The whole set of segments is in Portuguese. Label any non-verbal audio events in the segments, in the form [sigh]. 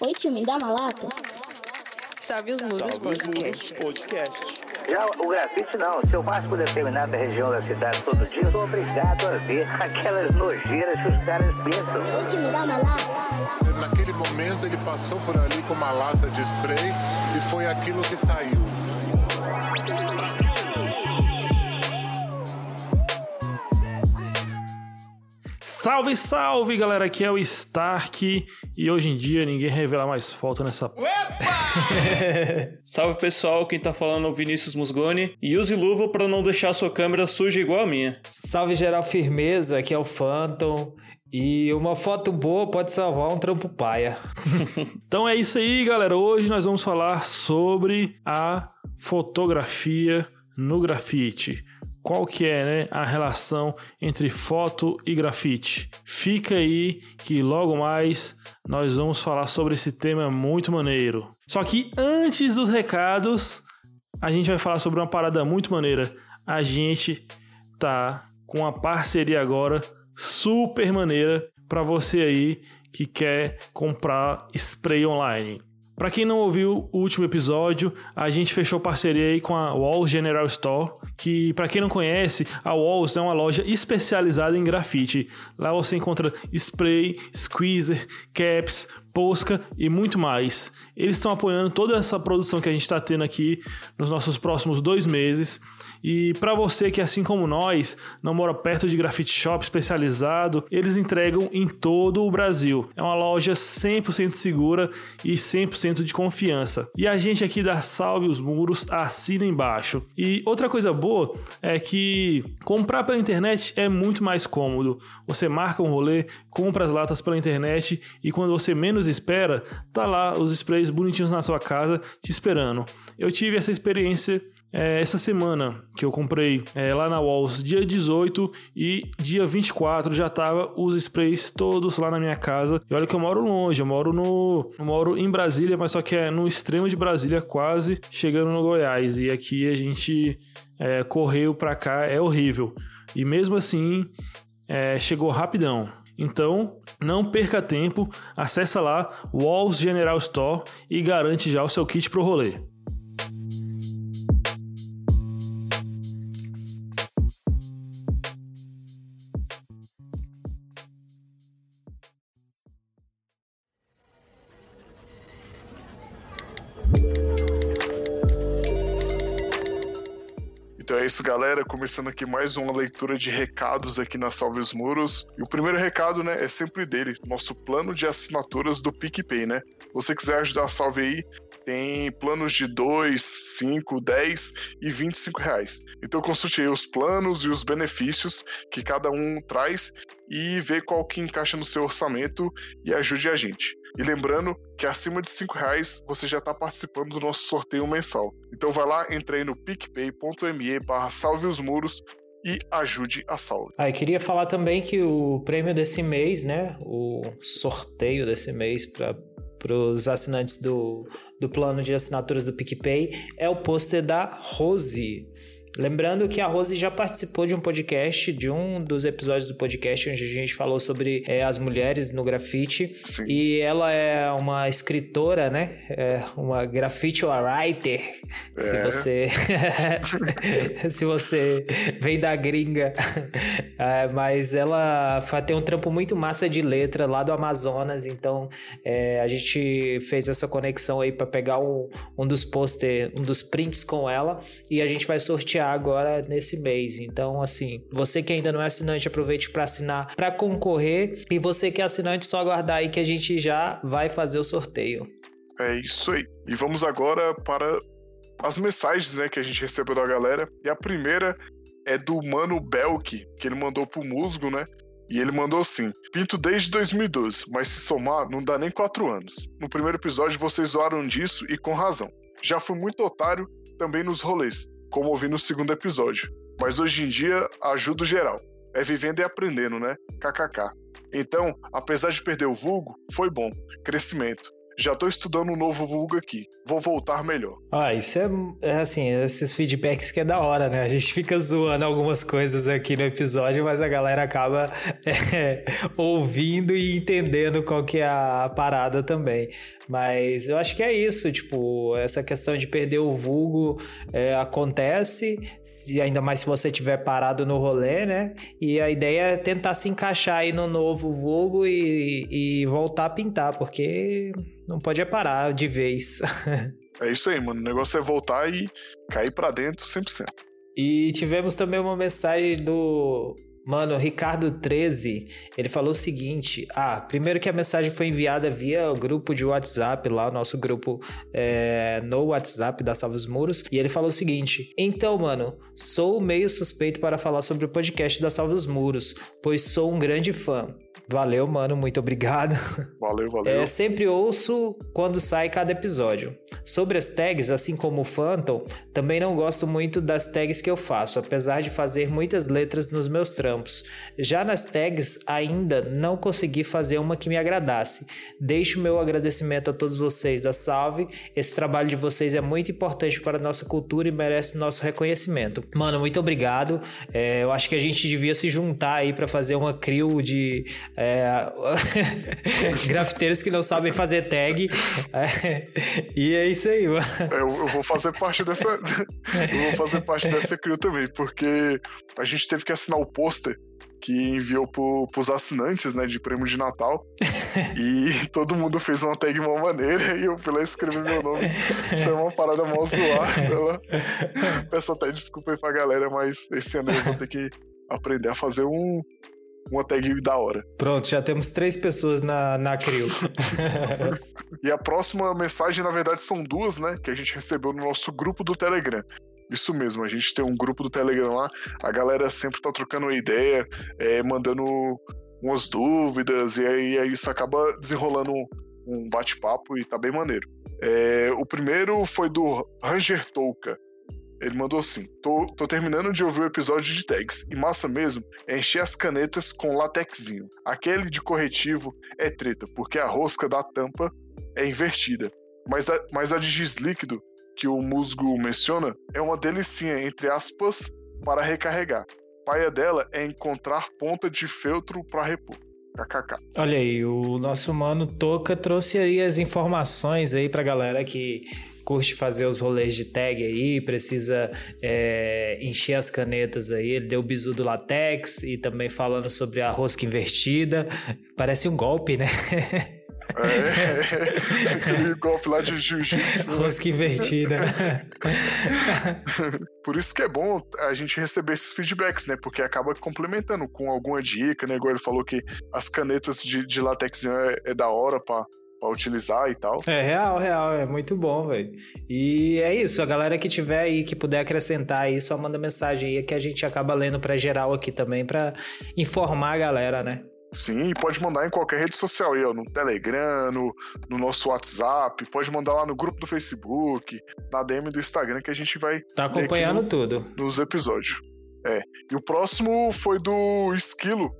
Oi, tio, me dá uma lata? Salve os muros podcast. Podcast. Já o grafite não. Se eu passo por determinada região da cidade todo dia, eu sou obrigado a ver aquelas nojeiras que os caras pensam. Oi, tio, me dá uma lata? Naquele momento ele passou por ali com uma lata de spray e foi aquilo que saiu. Salve, salve, galera! Aqui é o Stark e hoje em dia ninguém revela mais foto nessa. [laughs] Salve pessoal, quem tá falando é o Vinícius Musgoni. E use luva pra não deixar sua câmera suja igual a minha. Salve geral firmeza, aqui é o Phantom. E uma foto boa pode salvar um trampo paia. [laughs] Então é isso aí, galera. Hoje nós vamos falar sobre a fotografia no grafite. Qual que é né, a relação entre foto e grafite? Fica aí que logo mais nós vamos falar sobre esse tema muito maneiro. Só que antes dos recados, a gente vai falar sobre uma parada muito maneira. A gente tá com uma parceria agora super maneira para você aí que quer comprar spray online. Para quem não ouviu o último episódio, a gente fechou parceria aí com a Walls General Store, que para quem não conhece, a Walls é uma loja especializada em grafite. Lá você encontra spray, squeezer, caps, posca e muito mais. Eles estão apoiando toda essa produção que a gente está tendo aqui nos nossos próximos dois meses. E para você que, assim como nós, não mora perto de grafite shop especializado, eles entregam em todo o Brasil. É uma loja 100% segura e 100% de confiança. E a gente aqui da Salve os Muros assina embaixo. E outra coisa boa é que comprar pela internet é muito mais cômodo. Você marca um rolê, compra as latas pela internet e quando você menos espera, tá lá os sprays bonitinhos na sua casa te esperando. Eu tive essa experiência é, essa semana que eu comprei é, lá na Walls, dia 18 e dia 24 já tava os sprays todos lá na minha casa. E olha que eu moro longe, eu moro no eu moro em Brasília, mas só que é no extremo de Brasília, quase chegando no Goiás. E aqui a gente é, correu pra cá, é horrível. E mesmo assim, é, chegou rapidão. Então, não perca tempo, acessa lá Walls General Store e garante já o seu kit pro rolê. Isso, galera. Começando aqui mais uma leitura de recados aqui na Salve os Muros. E o primeiro recado, né, é sempre dele, nosso plano de assinaturas do PicPay, né? Se você quiser ajudar a Salve aí, tem planos de 2, 5, 10 e 25 reais. Então consulte aí os planos e os benefícios que cada um traz e vê qual que encaixa no seu orçamento e ajude a gente. E lembrando que acima de 5 reais você já está participando do nosso sorteio mensal. Então vai lá, entre aí no picpay.me barra salve os muros e ajude a salve. Ah, queria falar também que o prêmio desse mês, né? O sorteio desse mês para os assinantes do, do plano de assinaturas do PicPay é o pôster da Rose. Lembrando que a Rose já participou de um podcast, de um dos episódios do podcast, onde a gente falou sobre é, as mulheres no grafite. Sim. E ela é uma escritora, né? É uma grafite writer. Se É. você. [laughs] se você vem da gringa. [laughs] É, mas ela tem um trampo muito massa de letra lá do Amazonas. Então é, a gente fez essa conexão aí para pegar um, um dos poster, um dos prints com ela. E a gente vai sortear agora nesse mês. Então, assim, você que ainda não é assinante, aproveite para assinar para concorrer. E você que é assinante, só aguardar aí que a gente já vai fazer o sorteio. É isso aí. E vamos agora para as mensagens né, que a gente recebeu da galera. E a primeira é do Mano Belk, que ele mandou pro Musgo, né? E ele mandou assim: Pinto desde 2012, mas se somar, não dá nem 4 anos. No primeiro episódio vocês zoaram disso e com razão. Já fui muito otário também nos rolês, como ouvi no segundo episódio. Mas hoje em dia ajudo geral. É vivendo e aprendendo, né? KKK. Então, apesar de perder o vulgo, foi bom. Crescimento. Já tô estudando um novo vulgo aqui. Vou voltar melhor. Ah, isso é, é assim, esses feedbacks que é da hora, né? A gente fica zoando algumas coisas aqui no episódio, mas a galera acaba [laughs] é, ouvindo e entendendo qual que é a parada também. Mas eu acho que é isso, tipo, essa questão de perder o vulgo é, acontece, se, ainda mais se você tiver parado no rolê, né? E a ideia é tentar se encaixar aí no novo vulgo e, e voltar a pintar, porque não pode é parar de vez. [laughs] É isso aí, mano. O negócio é voltar e cair pra dentro 100%. E tivemos também uma mensagem do Mano, Ricardo 13, ele falou o seguinte: ah, primeiro que a mensagem foi enviada via o grupo de WhatsApp, lá, o nosso grupo é, no WhatsApp da Salvos Muros, e ele falou o seguinte: então, mano, sou meio suspeito para falar sobre o podcast da Salvos Muros, pois sou um grande fã. Valeu, mano, muito obrigado. Valeu, [laughs] valeu. É, sempre ouço quando sai cada episódio. Sobre as tags, assim como o Phantom, também não gosto muito das tags que eu faço, apesar de fazer muitas letras nos meus trampos. Já nas tags, ainda não consegui fazer uma que me agradasse. Deixo meu agradecimento a todos vocês da Salve. Esse trabalho de vocês é muito importante para a nossa cultura e merece nosso reconhecimento. Mano, muito obrigado. É, eu acho que a gente devia se juntar aí para fazer uma crew de é, [laughs] grafiteiros que não sabem fazer tag. É, e é isso aí, mano. É, eu, eu, vou fazer parte dessa. [laughs] eu vou fazer parte dessa crew também, porque a gente teve que assinar o pôster que enviou pro, pros assinantes, né, de prêmio de Natal. e [laughs] todo mundo fez uma tag uma maneira e eu fui lá escrever meu nome. Isso é uma parada mó zoada. Peço até desculpa aí pra galera, mas esse ano eu vou ter que aprender a fazer um, uma tag da hora. Pronto, já temos três pessoas na, na crew. [laughs] e a próxima mensagem, na verdade, são duas, né? Que a gente recebeu no nosso grupo do Telegram. Isso mesmo, a gente tem um grupo do Telegram lá, a galera sempre tá trocando uma ideia, é, mandando umas dúvidas, e aí, aí isso acaba desenrolando um, bate-papo e tá bem maneiro. É, o primeiro foi do Ranger Touka. Ele mandou assim: tô, tô terminando de ouvir o episódio de tags, e massa mesmo é encher as canetas com latexinho. Aquele de corretivo é treta, porque a rosca da tampa é invertida. Mas a, mas a de giz líquido, que o musgo menciona, é uma delicinha, entre aspas, para recarregar. Paia dela é encontrar ponta de feltro para repor. KKK. Olha aí, o nosso mano Toca trouxe aí as informações aí pra galera que curte fazer os rolês de tag aí, precisa é, encher as canetas aí. Ele deu o bizu do latex e também falando sobre a rosca invertida. Parece um golpe, né? É, aquele golpe lá de jiu-jitsu. Né? Rosca invertida. Por isso que é bom a gente receber esses feedbacks, né? Porque acaba complementando com alguma dica, né? Igual ele falou que as canetas de, de latex é, é da hora pra, para utilizar e tal. É real, real, é muito bom, velho. E é isso, a galera que tiver aí que puder acrescentar aí, só manda mensagem aí que a gente acaba lendo para geral aqui também para informar a galera, né? Sim, pode mandar em qualquer rede social aí, ó, no Telegram, no, no, nosso WhatsApp, pode mandar lá no grupo do Facebook, na DM do Instagram que a gente vai. Tá acompanhando no, tudo. Nos episódios. É. E o próximo foi do Esquilo.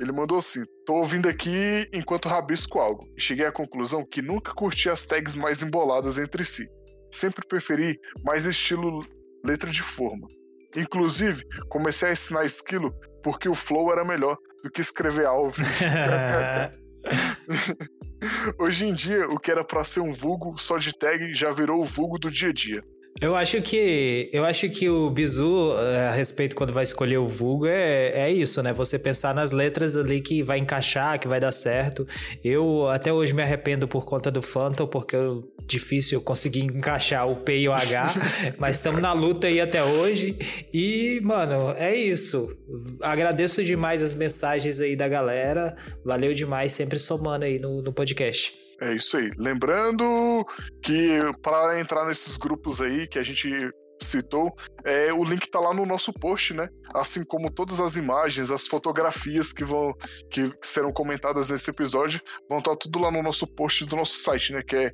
Ele mandou assim: tô ouvindo aqui enquanto rabisco algo. E cheguei à conclusão que nunca curti as tags mais emboladas entre si. Sempre preferi mais estilo letra de forma. Inclusive, comecei a ensinar esquilo porque o flow era melhor do que escrever Alves. [laughs] Hoje em dia, o que era para ser um vulgo só de tag já virou o vulgo do dia a dia. Eu acho que eu acho que o bizu eh, a respeito quando vai escolher o vulgo é, é isso, né? Você pensar nas letras ali que vai encaixar, que vai dar certo. Eu até hoje me arrependo por conta do Phantom, porque eu difícil conseguir encaixar o P e o H, [laughs] mas estamos na luta aí até hoje. E, mano, é isso. Agradeço demais as mensagens aí da galera. Valeu demais, sempre somando aí no, no podcast. É isso aí. Lembrando que para entrar nesses grupos aí que a gente citou, é, o link tá lá no nosso post, né? Assim como todas as imagens, as fotografias que vão que, serão comentadas nesse episódio, vão estar tá tudo lá no nosso post do nosso site, né? Que é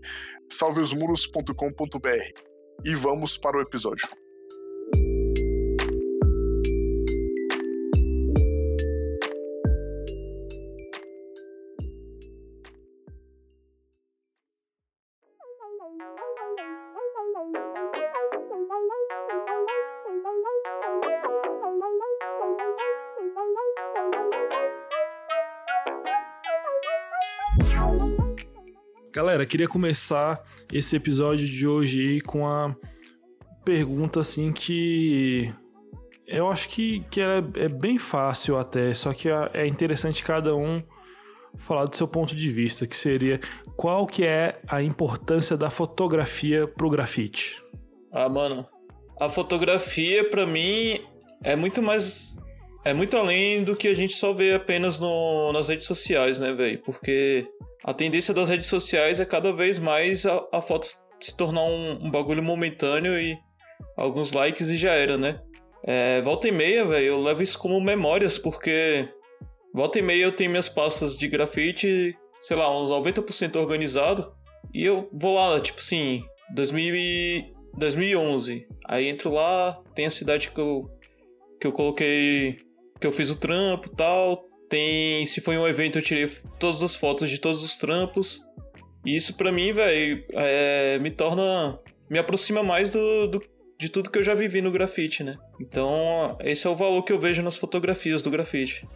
salveosmuros.com.br. E vamos para o episódio. Galera, queria começar esse episódio de hoje com a pergunta assim que eu acho que, que é, é bem fácil até, só que é interessante cada um falar do seu ponto de vista, que seria qual que é a importância da fotografia pro grafite? Ah, mano, a fotografia para mim é muito mais é muito além do que a gente só vê apenas no, nas redes sociais, né, velho? Porque a tendência das redes sociais é cada vez mais a, a foto se tornar um, um bagulho momentâneo e alguns likes e já era, né? É, volta e meia, velho, eu levo isso como memórias, porque volta e meia eu tenho minhas pastas de grafite, sei lá, uns 90% organizado, e eu vou lá, tipo assim, 2000 e 2011. Aí entro lá, tem a cidade que eu, que eu coloquei, que eu fiz o trampo tal. Tem, se foi um evento, eu tirei todas as fotos de todos os trampos. E isso para mim, velho, é, me torna. me aproxima mais do, do, de tudo que eu já vivi no grafite, né? Então, esse é o valor que eu vejo nas fotografias do grafite.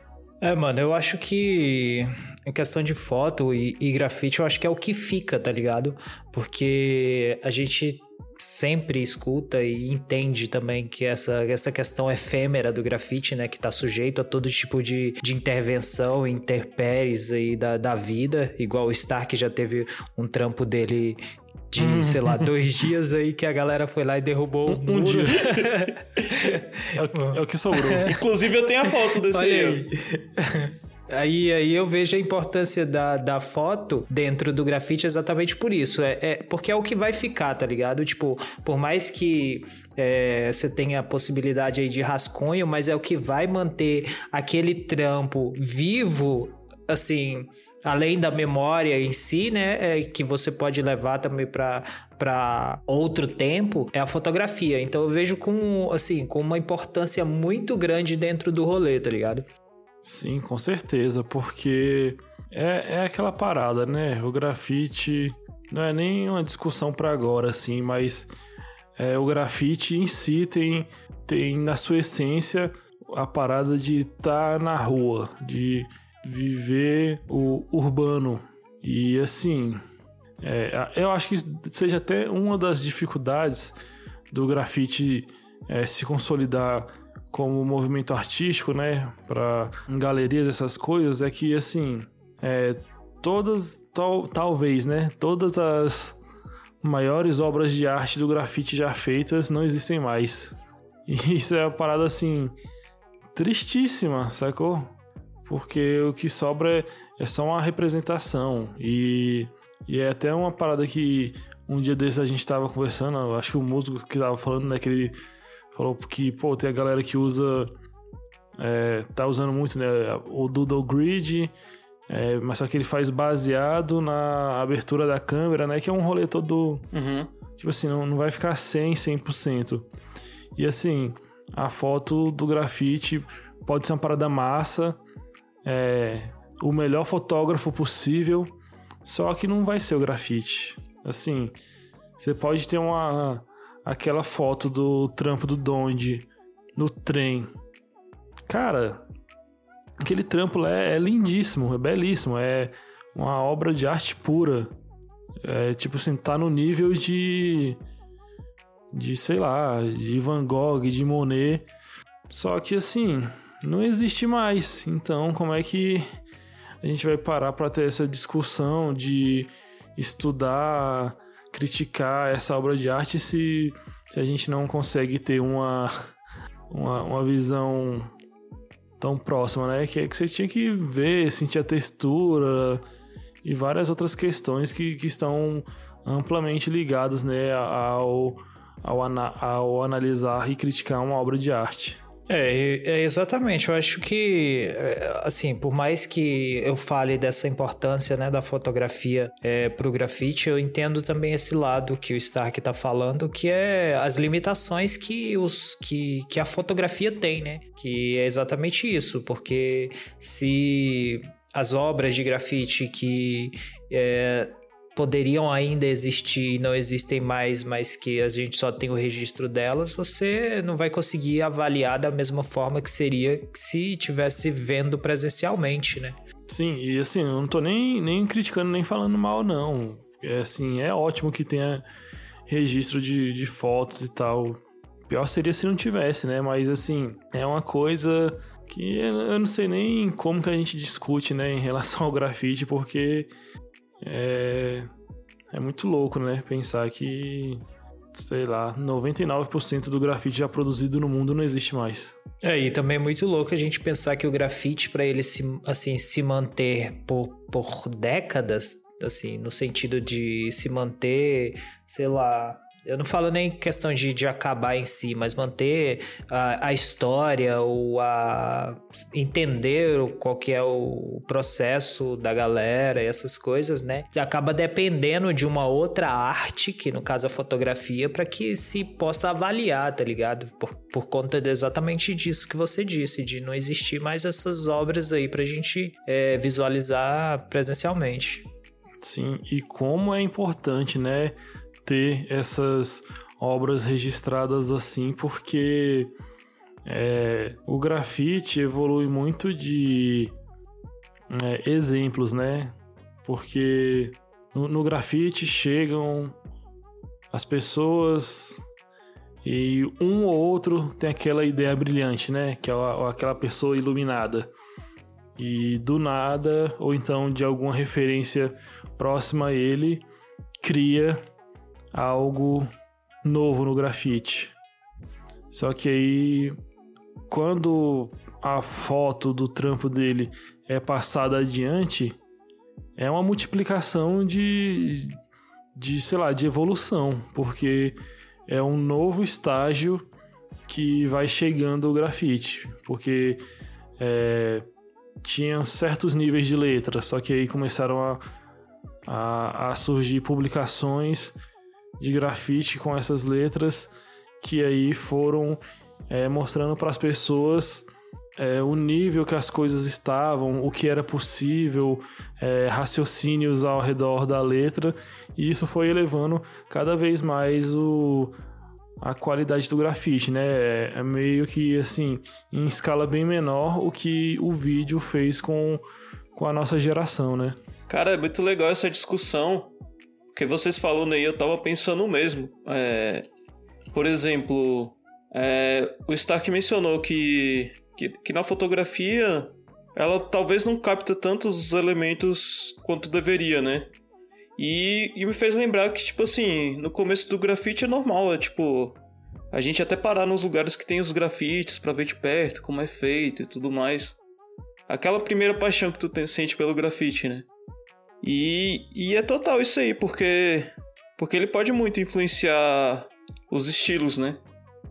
É, mano, eu acho que em questão de foto e, e grafite, eu acho que é o que fica, tá ligado? Porque a gente sempre escuta e entende também que essa, essa questão efêmera do grafite, né, que está sujeito a todo tipo de, de intervenção, interpéries aí da, da vida, igual o Stark já teve um trampo dele de, uhum. sei lá, dois [laughs] dias aí que a galera foi lá e derrubou um, um dia. [laughs] é, o, é, o, que sobrou. Inclusive eu tenho a foto desse aí. aí. Aí, aí eu vejo a importância da, da foto dentro do grafite exatamente por isso. É, é porque é o que vai ficar, tá ligado? Tipo, por mais que é, você tenha a possibilidade aí de rascunho, mas é o que vai manter aquele trampo vivo, assim, além da memória em si, né, é, que você pode levar também para para outro tempo, é a fotografia. Então eu vejo com assim, com uma importância muito grande dentro do rolê, tá ligado? Sim, com certeza, porque é, é aquela parada, né? O grafite não é nem uma discussão para agora, assim, mas é, o grafite em si tem, tem na sua essência a parada de estar tá na rua, de viver o urbano. E assim, é, eu acho que seja até uma das dificuldades do grafite é, se consolidar como movimento artístico, né, para galerias essas coisas, é que assim, é, todas, tal, talvez, né, todas as maiores obras de arte do grafite já feitas não existem mais. E [laughs] isso é uma parada assim tristíssima, sacou? Porque o que sobra é, é só uma representação e, e é até uma parada que um dia desses a gente tava conversando, acho que o músico que tava falando, né, que ele falou que, pô, tem a galera que usa. É, tá usando muito, né? O Doodle Grid, é, mas só que ele faz baseado na abertura da câmera, né? Que é um rolê todo. Uhum. Tipo assim, não, não vai ficar 100, 100%. E assim, a foto do grafite pode ser uma parada massa, é, o melhor fotógrafo possível, só que não vai ser o grafite. Assim, você pode ter uma aquela foto do trampo do Donde no trem. Cara, aquele trampo lá é, é lindíssimo, é belíssimo, é uma obra de arte pura. É tipo assim, tá no nível de. de sei lá, de Van Gogh, de Monet. Só que assim, não existe mais. Então, como é que a gente vai parar para ter essa discussão de estudar criticar essa obra de arte se, se a gente não consegue ter uma, uma, uma visão tão próxima, né? Que que você tinha que ver, sentir a textura e várias outras questões que, que estão amplamente ligadas né, ao, ao, ao analisar e criticar uma obra de arte. É, é, exatamente. Eu acho que, é, assim, por mais que eu fale dessa importância né, da fotografia é, para o grafite, eu entendo também esse lado que o Stark está falando, que é as limitações que, os, que, que a fotografia tem, né? Que é exatamente isso, porque se as obras de grafite que é, poderiam ainda existir e não existem mais, mas que a gente só tem o registro delas, você não vai conseguir avaliar da mesma forma que seria se tivesse vendo presencialmente, né? Sim, e assim, eu não tô nem, nem criticando nem falando mal, não. É assim, é ótimo que tenha registro de, de fotos e tal. Pior seria se não tivesse, né? Mas assim, é uma coisa que eu não sei nem como que a gente discute, né, em relação ao grafite, porque é, é muito louco, né? Pensar que, sei lá, 99% do grafite já produzido no mundo não existe mais. É, e também é muito louco a gente pensar que o grafite, para ele se, assim, se manter por, por décadas, assim, no sentido de se manter, sei lá, eu não falo nem questão de, de acabar em si, mas manter a, a história ou a entender qual que é o processo da galera e essas coisas, né? Acaba dependendo de uma outra arte, que no caso a fotografia, para que se possa avaliar, tá ligado? Por, por conta de exatamente disso que você disse, de não existir mais essas obras aí pra gente é, visualizar presencialmente. Sim, e como é importante, né? Ter essas obras registradas assim, porque é, o grafite evolui muito de é, exemplos, né? Porque no, no grafite chegam as pessoas e um ou outro tem aquela ideia brilhante, né? Que é aquela pessoa iluminada. E do nada, ou então de alguma referência próxima a ele, cria algo novo no grafite. Só que aí, quando a foto do trampo dele é passada adiante, é uma multiplicação de, de sei lá, de evolução, porque é um novo estágio que vai chegando o grafite, porque é, tinham certos níveis de letra, só que aí começaram a, a, a surgir publicações de grafite com essas letras que aí foram é, mostrando para as pessoas é, o nível que as coisas estavam, o que era possível, é, raciocínios ao redor da letra, e isso foi elevando cada vez mais o, a qualidade do grafite, né? É, meio que assim, em escala bem menor, o que o vídeo fez com, com a nossa geração, né? Cara, é muito legal essa discussão, que vocês falando aí, eu tava pensando mesmo. É, por exemplo, é, o Stark mencionou que, que, que, na fotografia ela talvez não capta tantos elementos quanto deveria, né? E, e me fez lembrar que, tipo assim, no começo do grafite é normal, é tipo. A gente até parar nos lugares que tem os grafites para ver de perto como é feito e tudo mais. Aquela primeira paixão que tu tem, sente pelo grafite, né? E, e é total isso aí, porque, porque ele pode muito influenciar os estilos, né?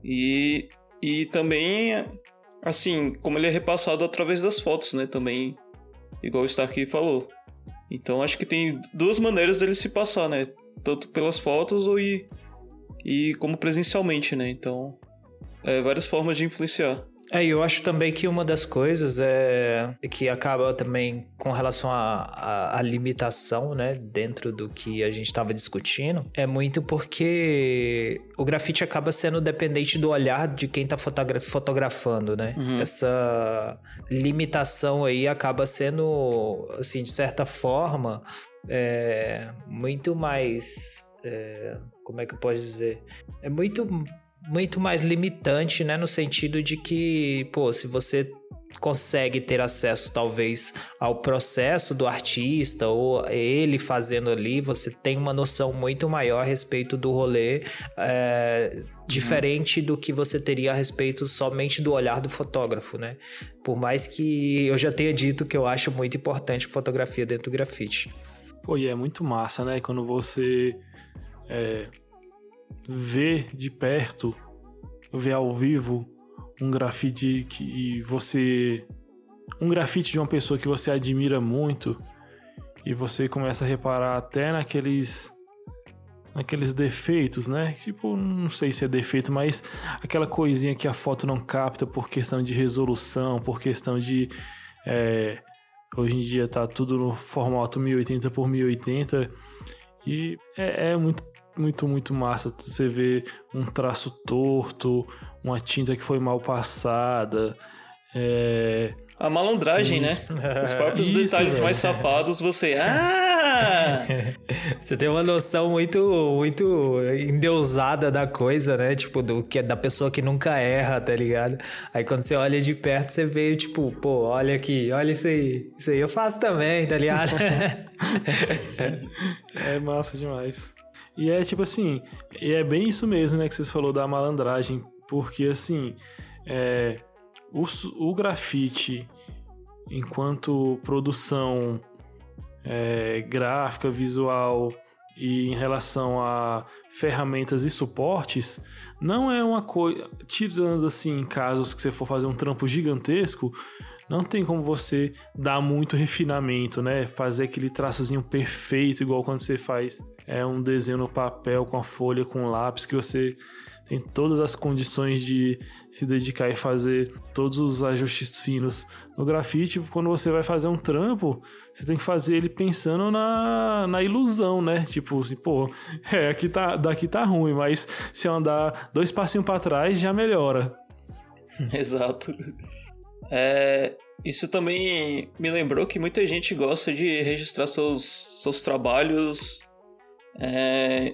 E, e também, assim, como ele é repassado através das fotos, né? Também, igual o Stark falou. Então acho que tem duas maneiras dele se passar, né? Tanto pelas fotos ou e, e como presencialmente, né? Então, é, várias formas de influenciar. É, eu acho também que uma das coisas é que acaba também com relação à limitação, né, dentro do que a gente estava discutindo, é muito porque o grafite acaba sendo dependente do olhar de quem está fotogra fotografando, né? Uhum. Essa limitação aí acaba sendo, assim, de certa forma, é, muito mais. É, como é que eu posso dizer? É muito muito mais limitante, né? No sentido de que, pô, se você consegue ter acesso talvez ao processo do artista ou ele fazendo ali, você tem uma noção muito maior a respeito do rolê, é, diferente do que você teria a respeito somente do olhar do fotógrafo, né? Por mais que eu já tenha dito que eu acho muito importante fotografia dentro do grafite. Pô, e é muito massa, né? Quando você é, ver de perto, ver ao vivo um grafite que você. Um grafite de uma pessoa que você admira muito e você começa a reparar até naqueles. naqueles defeitos, né? Tipo, não sei se é defeito, mas aquela coisinha que a foto não capta por questão de resolução, por questão de. É, hoje em dia tá tudo no formato 1080 por 1080 e é, é muito muito, muito massa você ver um traço torto, uma tinta que foi mal passada. É... A malandragem, né? [laughs] Os próprios Isso, detalhes velho. mais safados, você. Ah! Ah! [laughs] Você tem uma noção muito, muito endeusada da coisa, né? Tipo, do que é da pessoa que nunca erra, tá ligado? Aí quando você olha de perto, você vê, tipo, pô, olha aqui, olha isso aí. Isso aí eu faço também, tá ligado? [laughs] É massa demais. E é tipo assim, e é bem isso mesmo, né, que vocês falou da malandragem, porque assim, é, o, o grafite, enquanto produção é, gráfica, visual e em relação a ferramentas e suportes, não é uma coisa. Tirando assim, casos que você for fazer um trampo gigantesco, não tem como você dar muito refinamento, né? Fazer aquele traçozinho perfeito, igual quando você faz é, um desenho no papel com a folha, com lápis, que você tem todas as condições de se dedicar e fazer todos os ajustes finos. No grafite, quando você vai fazer um trampo, você tem que fazer ele pensando na, na ilusão, né? Tipo assim, pô, [laughs] é, aqui tá, daqui tá ruim, mas se eu andar dois passinhos para trás, já melhora. [laughs] Exato. É, isso também me lembrou que muita gente gosta de registrar seus, seus trabalhos. é,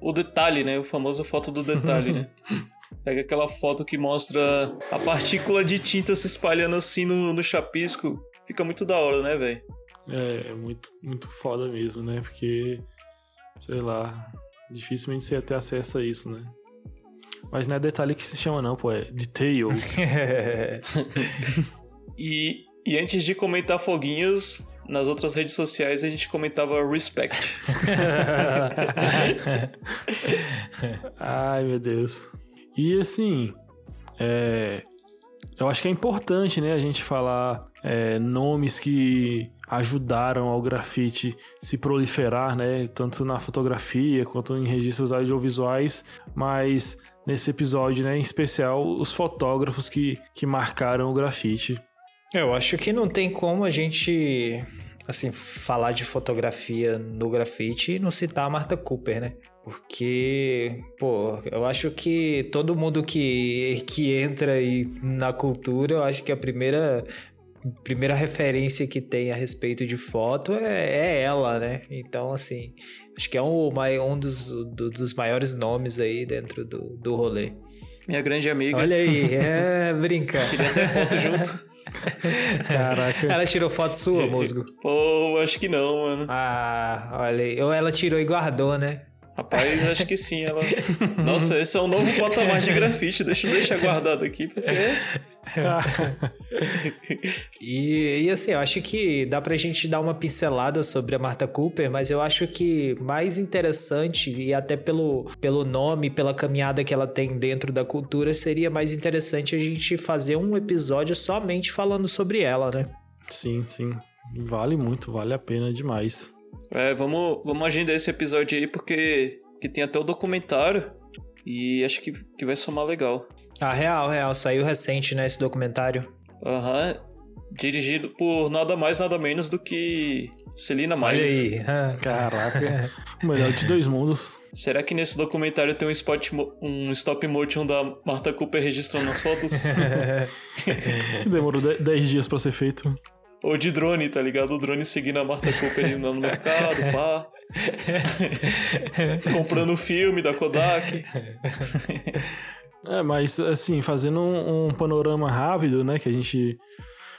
o detalhe, né? O famoso foto do detalhe, né? [laughs] Pega aquela foto que mostra a partícula de tinta se espalhando assim no, no chapisco. Fica muito da hora, né, velho? É, é muito, muito foda mesmo, né? Porque, sei lá, dificilmente você ia ter acesso a isso, né? Mas não é detalhe que se chama, não, pô, é detail. [laughs] [laughs] E, e antes de comentar foguinhos, nas outras redes sociais a gente comentava respect. [laughs] Ai, meu Deus. E assim, é, eu acho que é importante, né, a gente falar é, nomes que ajudaram ao grafite se proliferar, né, tanto na fotografia quanto em registros audiovisuais, mas nesse episódio, né, em especial, os fotógrafos que, que marcaram o grafite. Eu acho que não tem como a gente, assim, falar de fotografia no grafite e não citar a Martha Cooper, né? Porque, pô, eu acho que todo mundo que, que entra aí na cultura, eu acho que a primeira, primeira referência que tem a respeito de foto é, é ela, né? Então, assim, acho que é um, um dos, do- dos maiores nomes aí dentro do, do rolê. Minha grande amiga. Olha aí, [laughs] é brinca. Queria ter foto junto. [laughs] Caraca. Ela tirou foto sua, musgo? Pô, acho que não, mano. Ah, olha aí. Ou ela tirou e guardou, né? Rapaz, acho que sim. Ela... [laughs] Nossa, esse é um novo patamar de grafite. Deixa eu deixar guardado aqui, porque. [laughs] E, e assim, eu acho que dá pra gente dar uma pincelada sobre a Martha Cooper, mas eu acho que mais interessante, e até pelo, pelo nome, pela caminhada que ela tem dentro da cultura, seria mais interessante a gente fazer um episódio somente falando sobre ela, né? Sim, sim. Vale muito, vale a pena demais. É, vamos, vamos agendar esse episódio aí, porque que tem até o documentário. E acho que, que vai somar legal. Ah, real, real. Saiu recente, né, esse documentário. Aham. Dirigido por nada mais, nada menos do que Celina Olha Miles. aí. [laughs] Ah, Caraca. o [laughs] melhor de dois mundos. Será que nesse documentário tem um, spot mo- um stop motion da Martha Cooper registrando as fotos? [laughs] Que demorou 10 dias pra ser feito. Ou de drone, tá ligado? O drone seguindo a Martha Cooper indo no mercado, pá. Comprando o filme da Kodak. É, mas assim, fazendo um, um panorama rápido, né? Que a gente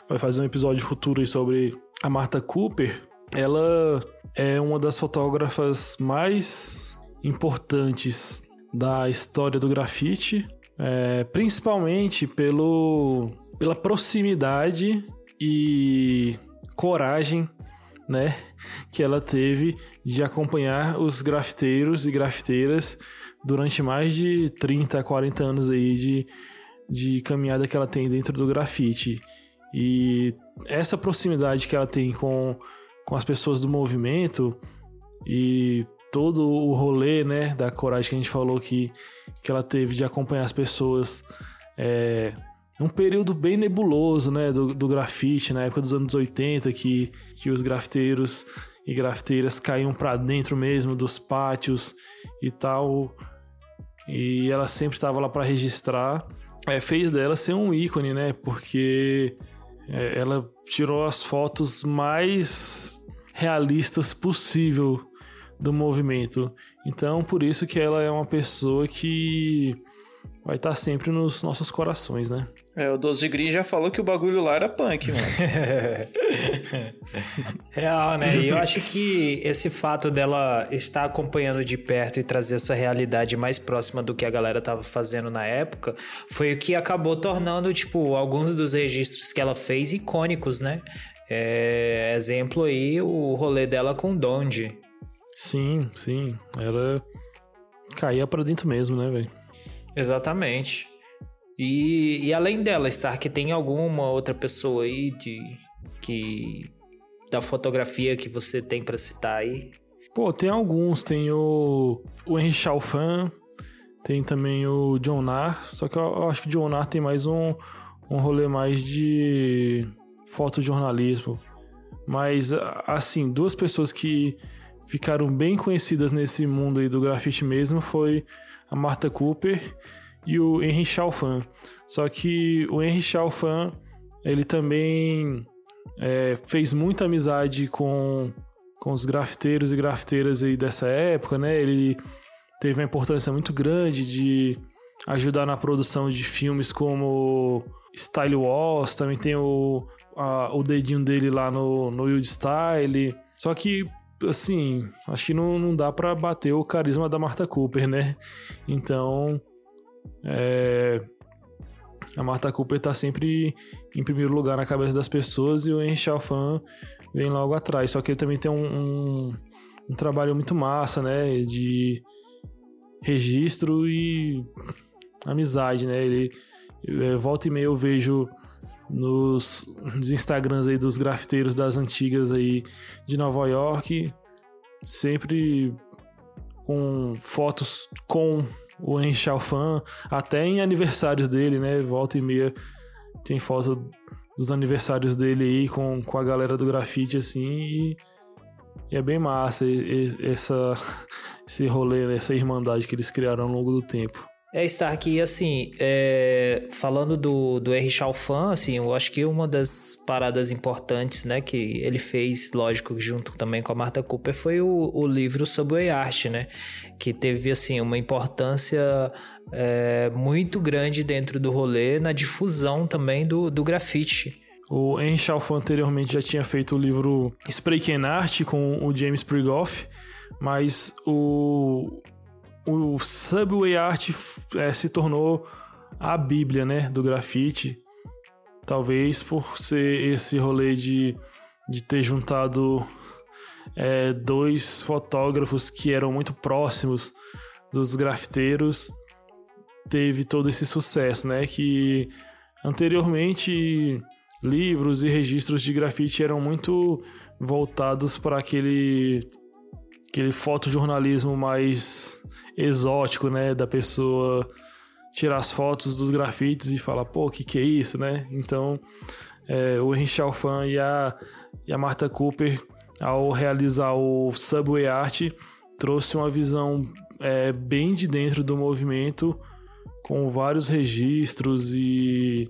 vai fazer um episódio futuro sobre a Martha Cooper. Ela é uma das fotógrafas mais importantes da história do grafite, é, principalmente pelo, pela proximidade e coragem, né, que ela teve de acompanhar os grafiteiros e grafiteiras durante mais de 30, 40 anos aí de, de caminhada que ela tem dentro do grafite. E essa proximidade que ela tem com, com as pessoas do movimento e todo o rolê, né, da coragem que a gente falou que, que ela teve de acompanhar as pessoas é, um período bem nebuloso, né, do, do grafite, na época dos anos 80, que, que os grafiteiros e grafiteiras caíam para dentro mesmo dos pátios e tal. E ela sempre estava lá para registrar. É, fez dela ser um ícone, né? Porque é, ela tirou as fotos mais realistas possível do movimento. Então, por isso que ela é uma pessoa que vai estar sempre nos nossos corações, né? É, o Doze Green já falou que o bagulho lá era punk, mano. [laughs] Real, né? E eu acho que esse fato dela estar acompanhando de perto e trazer essa realidade mais próxima do que a galera tava fazendo na época foi o que acabou tornando, tipo, alguns dos registros que ela fez icônicos, né? É, exemplo aí, o rolê dela com Donde. Sim, sim. Ela caía pra dentro mesmo, né, velho? Exatamente. E, e além dela, Stark, tem alguma outra pessoa aí de que da fotografia que você tem para citar aí? Pô, tem alguns. Tem o, o Henry Chalfan, tem também o John Nar. Só que eu, eu acho que o John Nar tem mais um, um rolê mais de fotojornalismo. Mas, assim, duas pessoas que ficaram bem conhecidas nesse mundo aí do grafite mesmo foi a Martha Cooper e o Henry Chalfan. Só que o Henry Chalfan, ele também é, fez muita amizade com, com os grafiteiros e grafiteiras aí dessa época, né? Ele teve uma importância muito grande de ajudar na produção de filmes como Style Wars, também tem o, a, o dedinho dele lá no, no Wild Style. Só que, assim, acho que não, não dá para bater o carisma da Martha Cooper, né? Então, é, a Martha Cooper tá sempre em primeiro lugar na cabeça das pessoas e o Henry Chalfan vem logo atrás. Só que ele também tem um, um, um trabalho muito massa, né? De registro e amizade, né? Ele é, volta e meia eu vejo nos, nos, Instagrams aí dos grafiteiros das antigas aí de Nova York, sempre com fotos com o Henry Chalfan, até em aniversários dele, né? Volta e meia tem foto dos aniversários dele aí com, com a galera do grafite, assim, e, e é bem massa essa, [laughs] esse rolê, né? essa irmandade que eles criaram ao longo do tempo. É, Stark, e assim, é, falando do, do R. Chalfan, assim, eu acho que uma das paradas importantes, né, que ele fez, lógico, junto também com a Martha Cooper, foi o, o livro Subway Art, né, que teve, assim, uma importância é, muito grande dentro do rolê, na difusão também do, do grafite. O Henry Chalfan anteriormente já tinha feito o livro Spray Can Art com o James Prigoff, mas o o Subway Art é, se tornou a bíblia, né, do grafite. Talvez por ser esse rolê de, de ter juntado é, dois fotógrafos que eram muito próximos dos grafiteiros, teve todo esse sucesso, né? Que anteriormente livros e registros de grafite eram muito voltados para aquele aquele fotojornalismo mais exótico, né? Da pessoa tirar as fotos dos grafites e falar, pô, o que, que é isso, né? Então, é, o Henry Chalfan e a, e a Martha Cooper, ao realizar o Subway Art, trouxe uma visão é, bem de dentro do movimento, com vários registros e,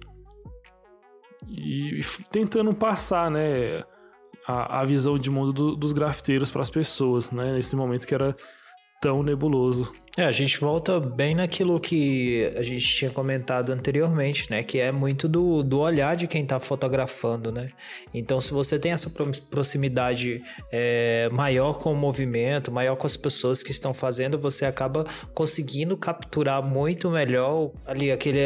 e, e tentando passar, né? A, a visão de mundo do, dos grafiteiros para as pessoas, né? Nesse momento que era tão nebuloso. É, a gente volta bem naquilo que a gente tinha comentado anteriormente, né? Que é muito do, do olhar de quem está fotografando, né? Então, se você tem essa proximidade é, maior com o movimento, maior com as pessoas que estão fazendo, você acaba conseguindo capturar muito melhor ali aquele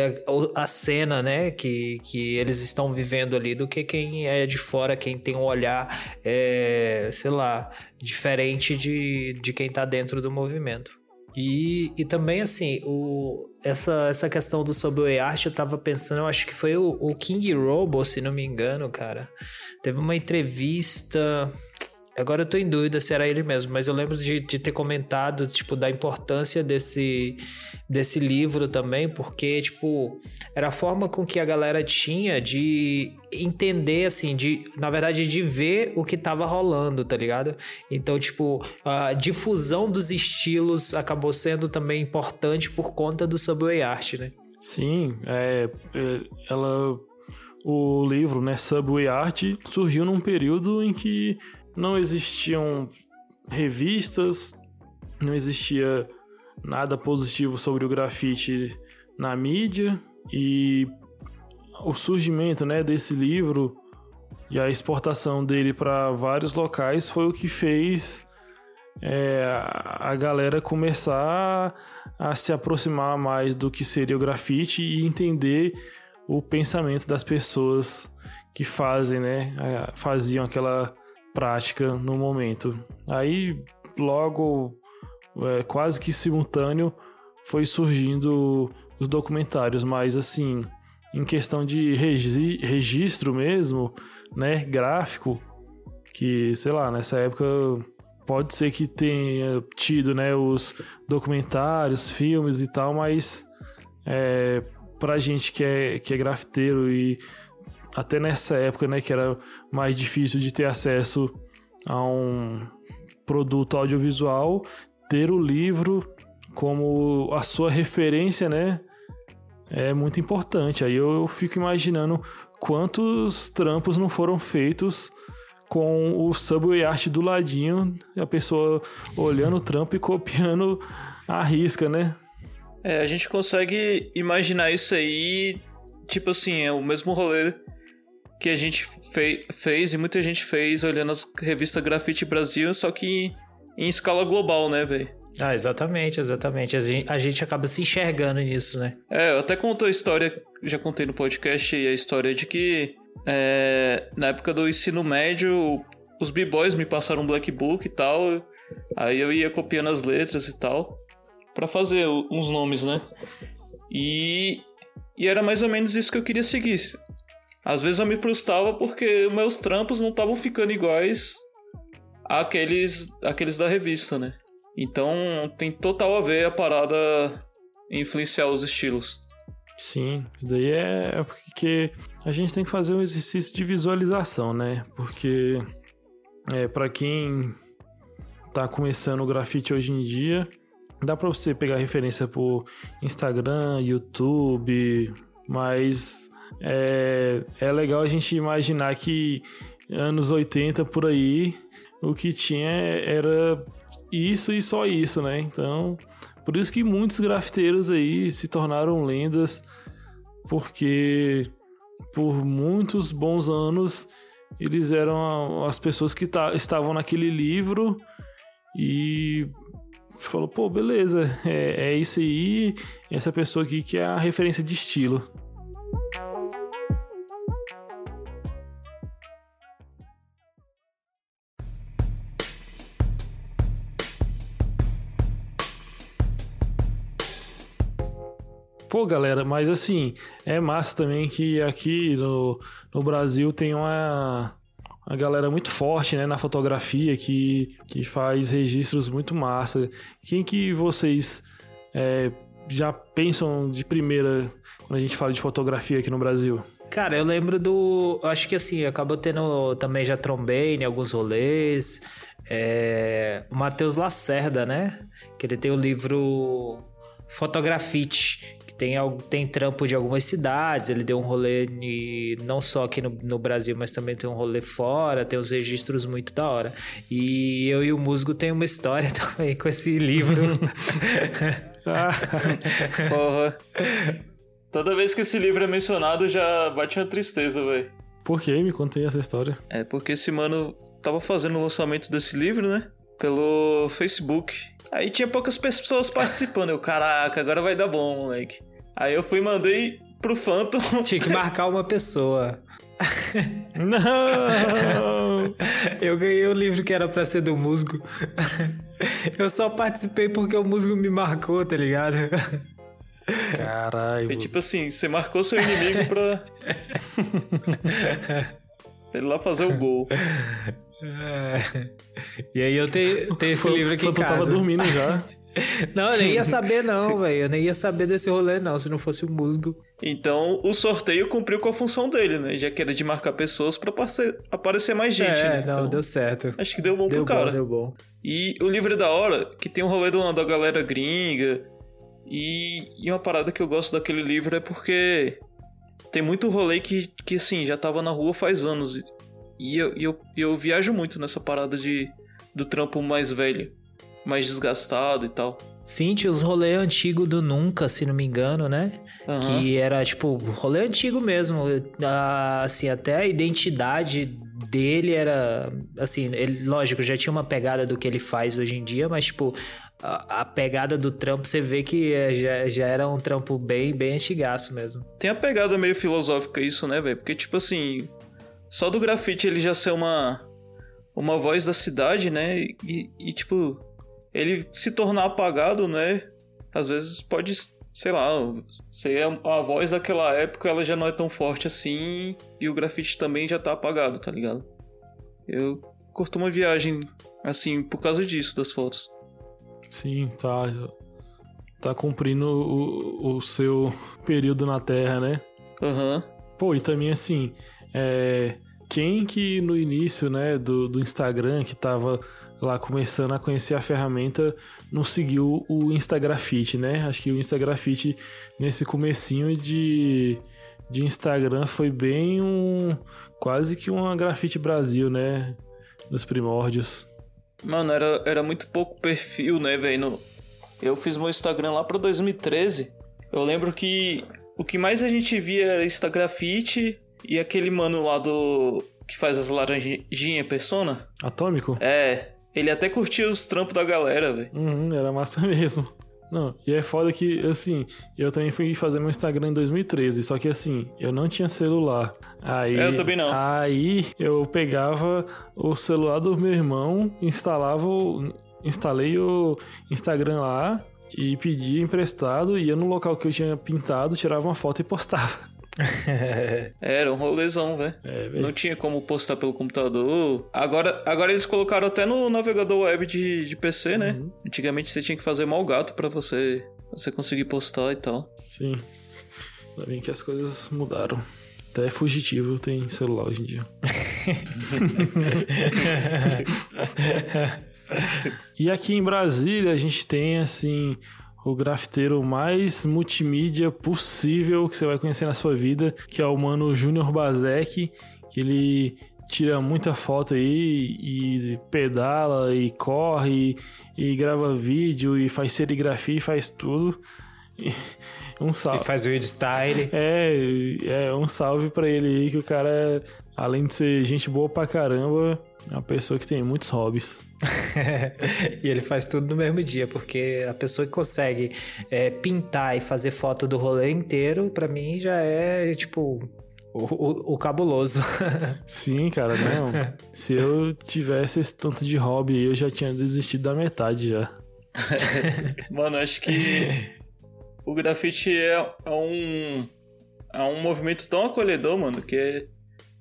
a cena, né? Que, que eles estão vivendo ali do que quem é de fora, quem tem um olhar, é, sei lá, diferente de, de quem está dentro do movimento. E, e também, assim, o, essa, essa questão do Subway Art, eu tava pensando, eu acho que foi o, o King Robo, se não me engano, cara. Teve uma entrevista. Agora eu tô em dúvida se era ele mesmo, mas eu lembro de, de ter comentado, tipo, da importância desse, desse livro também, porque, tipo, era a forma com que a galera tinha de entender, assim, de, na verdade, de ver o que tava rolando, tá ligado? Então, tipo, a difusão dos estilos acabou sendo também importante por conta do Subway Art, né? Sim, é, é ela o livro, né, Subway Art, surgiu num período em que não existiam revistas, não existia nada positivo sobre o grafite na mídia e o surgimento né, desse livro e a exportação dele para vários locais foi o que fez é, a galera começar a se aproximar mais do que seria o grafite e entender o pensamento das pessoas que fazem, né, faziam aquela prática no momento. Aí logo, é, quase que simultâneo, foi surgindo os documentários, mas assim, em questão de regi registro mesmo, né, gráfico, que sei lá, nessa época pode ser que tenha tido, né, os documentários, filmes e tal, mas é, pra gente que é, que é grafiteiro e até nessa época, né, que era mais difícil de ter acesso a um produto audiovisual, ter o livro como a sua referência, né, é muito importante. Aí eu fico imaginando quantos trampos não foram feitos com o Subway Art do ladinho, a pessoa olhando o trampo e copiando a risca, né? É, a gente consegue imaginar isso aí, tipo assim, é o mesmo rolê que a gente fe fez e muita gente fez olhando as revistas Grafite Brasil, só que em escala global, né, velho? Ah, exatamente, exatamente. A gente, a gente acaba se enxergando nisso, né? É, eu até contou a história, já contei no podcast, a história de que é, na época do ensino médio, os b-boys me passaram um black book e tal, aí eu ia copiando as letras e tal, para fazer uns nomes, né? E, e era mais ou menos isso que eu queria seguir. Às vezes eu me frustrava porque meus trampos não estavam ficando iguais àqueles, àqueles da revista, né? Então tem total a ver a parada influenciar os estilos. Sim, isso daí é porque a gente tem que fazer um exercício de visualização, né? Porque é, para quem tá começando o grafite hoje em dia, dá para você pegar referência por Instagram, YouTube, mas é, é legal a gente imaginar que anos 80 por aí o que tinha era isso e só isso, né? Então, por isso que muitos grafiteiros aí se tornaram lendas, porque por muitos bons anos eles eram as pessoas que estavam naquele livro e falou, pô, beleza, é, é isso aí, essa pessoa aqui que é a referência de estilo. Pô, galera, mas assim, é massa também que aqui no, no Brasil tem uma, uma galera muito forte né, na fotografia que, que faz registros muito massa. Quem que vocês é, já pensam de primeira quando a gente fala de fotografia aqui no Brasil? Cara, eu lembro do. Acho que assim, acabou tendo. Também já trombei em alguns rolês. É, o Matheus Lacerda, né? Que ele tem o livro Fotografite, tem, tem trampo de algumas cidades, ele deu um rolê de, não só aqui no, no, Brasil, mas também tem um rolê fora, tem uns registros muito da hora. E eu e o Musgo tem uma história [laughs] também com esse livro. [laughs] Porra. Toda vez que esse livro é mencionado, já bate uma tristeza, velho. Por que? Me contei essa história. É porque esse mano tava fazendo o lançamento desse livro, né? Pelo Facebook. Aí tinha poucas pessoas participando. Eu, caraca, agora vai dar bom, moleque. Aí eu fui e mandei pro Phantom. Tinha que marcar uma pessoa. [laughs] Não! Eu ganhei o livro que era pra ser do musgo. Eu só participei porque o musgo me marcou, tá ligado? Caralho. E tipo assim, você marcou seu inimigo pra. ele lá fazer o gol. É. E aí eu tenho, tenho esse Foi- livro aqui foi- em casa. tava dormindo já. [laughs] Não, eu nem ia saber não, velho. Eu nem ia saber desse rolê não, se não fosse o musgo. Então o sorteio cumpriu com a função dele, né? Já que era de marcar pessoas pra aparecer mais gente, é, né? não, Então, deu certo. Acho que deu bom Deu pro bom, cara. deu bom. E o livro é da hora, que tem um rolê do- da galera gringa. E, e uma parada que eu gosto daquele livro é porque tem muito rolê que, que assim, já tava na rua faz anos. E, eu, eu, eu viajo muito nessa parada de do trampo mais velho, mais desgastado e tal. Sim, tinha os rolê antigo do Nunca, se não me engano, né? Aham. Que era, tipo, rolê antigo mesmo. Assim, até a identidade dele era. Assim, ele, lógico, já tinha uma pegada do que ele faz hoje em dia, mas, tipo, a, a pegada do trampo, você vê que eh, já, já era um trampo bem, bem antigaço mesmo. Tem a pegada meio filosófica isso, né, velho? Porque, tipo assim, só do grafite ele já ser uma, uma voz da cidade, né? E, e, tipo, ele se tornar apagado, né? Às vezes pode, sei lá, ser a, voz daquela época, ela já não é tão forte assim. E o grafite também já tá apagado, tá ligado? Eu curto uma viagem, assim, por causa disso, das fotos. Sim, tá. Tá cumprindo o, o seu período na Terra, né? Aham. Pô, e também assim, é, quem que no início, né, do, do Instagram, que tava lá começando a conhecer a ferramenta, não seguiu o Instagrafite, né? Acho que o Instagrafite nesse comecinho de, de Instagram foi bem um... quase que uma grafite Brasil, né? Nos primórdios. Mano, era, era muito pouco perfil, né, velho? Eu fiz meu Instagram lá pra 2013. Eu lembro que o que mais a gente via era Instagrafite e aquele mano lá do. que faz as laranjinhas persona. Atômico? É, ele até curtia os trampos da galera, velho. Uhum, era massa [laughs] mesmo. Não, e é foda que, assim, eu também fui fazer meu Instagram em 2013, só que assim, eu não tinha celular. Aí, eu também não. Aí eu pegava o celular do meu irmão, instalava o, instalei o Instagram lá e pedia emprestado, ia no local que eu tinha pintado, tirava uma foto e postava. [laughs] [laughs] Era um rolezão, velho. É, velho. Não tinha como postar pelo computador. Agora, agora eles colocaram até no navegador web de, de PC, né? Uhum. Antigamente você tinha que fazer mal gato pra você, você conseguir postar e tal. Sim. Ainda bem que as coisas mudaram. Até fugitivo tem celular hoje em dia. [laughs] [laughs] e aqui em Brasília a gente tem assim o grafiteiro mais multimídia possível que você vai conhecer na sua vida, que é o mano Júnior Bazek, que ele tira muita foto aí e pedala e corre e, e grava vídeo e faz serigrafia e faz tudo. E [laughs] um E salve. faz weird style. É, é um salve pra ele aí, que o cara, além de ser gente boa pra caramba, é uma pessoa que tem muitos hobbies. [laughs] e ele faz tudo no mesmo dia, porque a pessoa que consegue é, pintar e fazer foto do rolê inteiro, pra mim já é tipo o, o- o cabuloso. [laughs] Sim, cara, não. Se eu tivesse esse tanto de hobby aí, eu já tinha desistido da metade já. [laughs] Mano, acho que o grafite é, é um é um movimento tão acolhedor, mano, que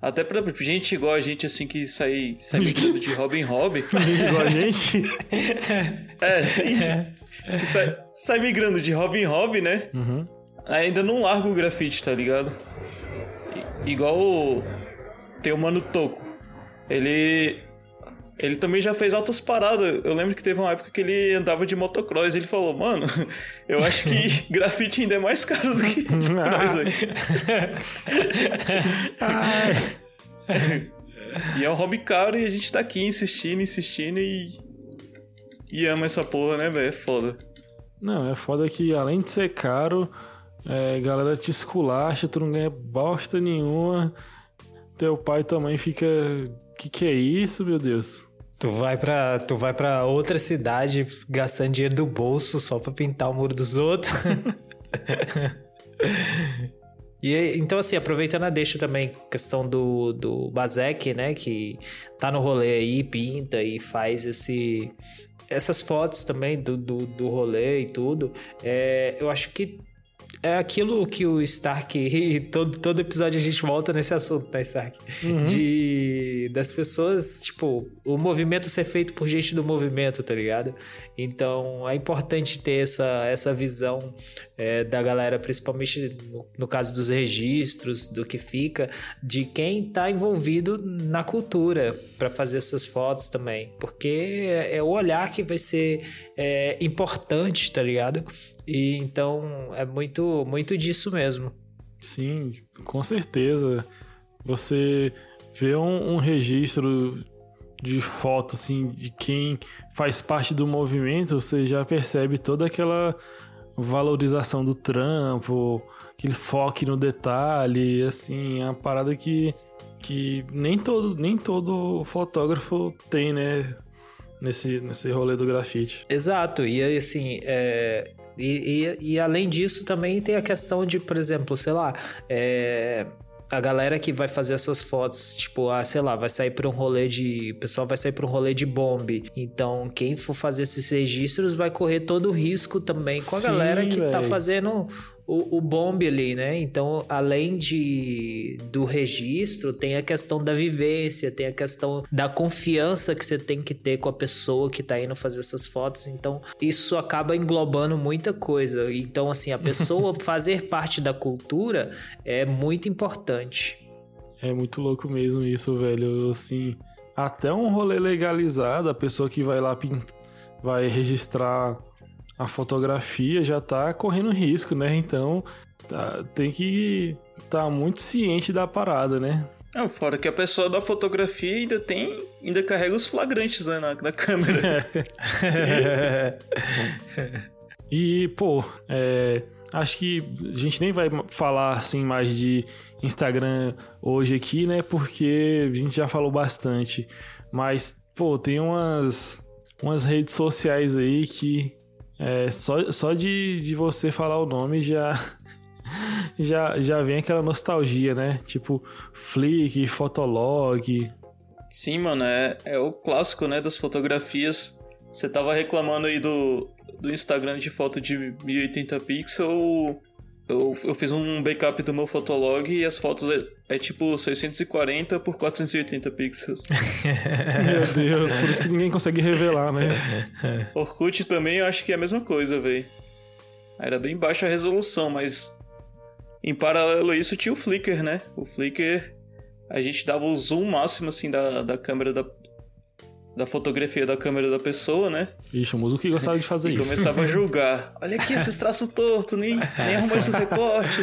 até pra gente igual a gente, assim, que sai, sai migrando de hobby em hobby. Gente igual a gente. [laughs] É, sim. Que Sai, sai migrando de hobby em hobby, né? Uhum. Ainda não larga o grafite, tá ligado? I- igual o... tem o Mano Toco. Ele... Ele também já fez altas paradas. Eu lembro que teve uma época que ele andava de motocross. Ele falou, mano, [laughs] eu acho que [laughs] grafite ainda é mais caro do que [laughs] motocross, velho. E é um hobby caro e a gente tá aqui insistindo, insistindo e. E ama essa porra, né, velho? É foda. Não, é foda que além de ser caro, é, galera te esculacha, tu não ganha bosta nenhuma. Teu pai e tua mãe fica. Que que é isso, meu Deus? Tu vai para tu vai para outra cidade gastando dinheiro do bolso só pra pintar o muro dos outros. [laughs] E então, assim, aproveitando a deixa também, questão do, do Bazek, né? Que tá no rolê aí, pinta e faz esse, essas fotos também do, do, do rolê e tudo. É, eu acho que é aquilo que o Stark. [laughs] E todo, todo episódio a gente volta nesse assunto, tá, Stark? De. Das pessoas, tipo, o movimento ser feito por gente do movimento, tá ligado? Então é importante ter essa, essa visão é, da galera, principalmente no, no caso dos registros, do que fica, de quem tá envolvido na cultura para fazer essas fotos também. Porque é, é o olhar que vai ser é, importante, tá ligado? E então é muito, muito disso mesmo. Sim, com certeza. Você ver um, um registro de foto, assim, de quem faz parte do movimento, você já percebe toda aquela valorização do trampo, aquele foco no detalhe, assim, é uma parada que, que nem, todo, nem todo fotógrafo tem, né? Nesse, nesse rolê do grafite. Exato, e assim, é, e, e, e, além disso também tem a questão de, por exemplo, sei lá, é, a galera que vai fazer essas fotos, tipo, ah, sei lá, vai sair para um rolê de. O pessoal vai sair para um rolê de bombe. Então, quem for fazer esses registros vai correr todo o risco também com a Sim, galera que véio. tá fazendo o, o bombe ali, né? Então, além de do registro, tem a questão da vivência, tem a questão da confiança que você tem que ter com a pessoa que tá indo fazer essas fotos. Então, isso acaba englobando muita coisa. Então, assim, a pessoa [laughs] fazer parte da cultura é muito importante. É muito louco mesmo isso, velho. Assim, até um rolê legalizado, a pessoa que vai lá vai registrar a fotografia já tá correndo risco, né? Então tá, tem que estar tá muito ciente da parada, né? Não, fora que a pessoa da fotografia ainda tem. ainda carrega os flagrantes né, na, na câmera. [laughs] e, pô, é, acho que a gente nem vai falar assim mais de Instagram hoje aqui, né? Porque a gente já falou bastante. Mas, pô, tem umas, umas redes sociais aí que é, só, só de, de você falar o nome já, [laughs] já, já vem aquela nostalgia, né? Tipo, Flick, Fotolog. Sim, mano, é, é o clássico, né, das fotografias. Você tava reclamando aí do, do Instagram de foto de 1080 pixels eu, eu fiz um backup do meu Fotolog e as fotos é, tipo 640 por 480 pixels. [laughs] meu Deus, por isso que ninguém consegue revelar, né? [laughs] Orkut também eu acho que é a mesma coisa, velho. Era bem baixa a resolução, mas em paralelo a isso tinha o Flickr, né? O Flickr a gente dava o zoom máximo assim da, da câmera da, da fotografia da câmera da pessoa, né? Ixi, o músico que gostava de fazer e isso. começava a julgar. [laughs] Olha aqui esses traços tortos, nem, nem arrumou esse recorte.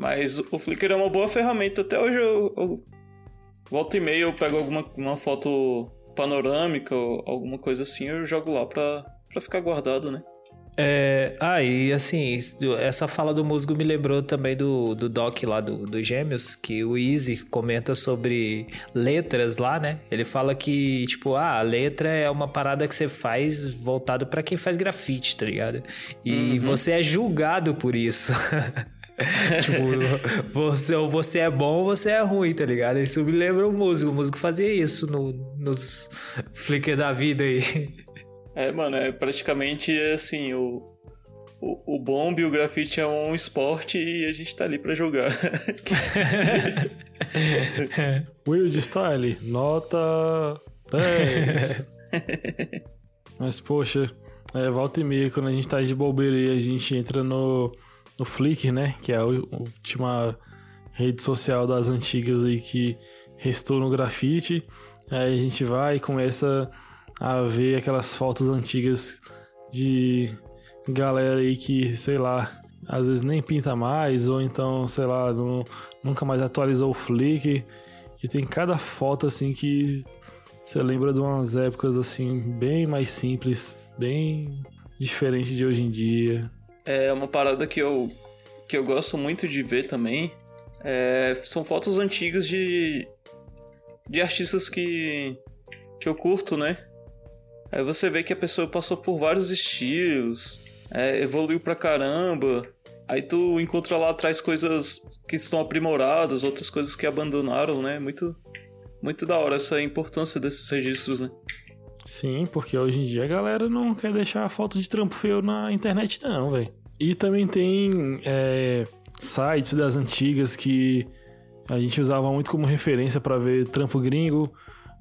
Mas o Flickr é uma boa ferramenta. Até hoje eu, eu volta e meia eu pego alguma uma foto panorâmica ou alguma coisa assim, eu jogo lá pra, pra ficar guardado, né? É, ah, e assim, essa fala do musgo me lembrou também do, do Doc lá do, do Gêmeos, que o Easy comenta sobre letras lá, né? Ele fala que, tipo, ah, a letra é uma parada que você faz voltado para quem faz grafite, tá ligado? E uhum. você é julgado por isso. [laughs] [laughs] tipo, você, ou você é bom ou você é ruim, tá ligado? Isso me lembra o músico. O músico fazia isso no, nos Flickr da vida aí. É, mano, é praticamente assim, o, o, o bomb e o grafite é um esporte e a gente tá ali pra jogar. [laughs] Weird Style, nota 10. [laughs] Mas, poxa, é, volta e meia, quando a gente tá de bobeira e a gente entra no, no Flickr, né? Que é a última rede social das antigas aí que restou no grafite. Aí a gente vai e começa a ver aquelas fotos antigas de galera aí que, sei lá, às vezes nem pinta mais, ou então, sei lá, não, nunca mais atualizou o Flickr. E tem cada foto assim que você lembra de umas épocas assim, bem mais simples, bem diferente de hoje em dia. É uma parada que eu, que eu gosto muito de ver também. É, são fotos antigas de, de artistas que, que eu curto, né? Aí você vê que a pessoa passou por vários estilos, é, evoluiu pra caramba. Aí tu encontra lá atrás coisas que estão aprimoradas, outras coisas que abandonaram, né? Muito, muito da hora essa importância desses registros, né? Sim, porque hoje em dia a galera não quer deixar a foto de trampo feio na internet, não, velho. E também tem é, sites das antigas que a gente usava muito como referência para ver trampo gringo.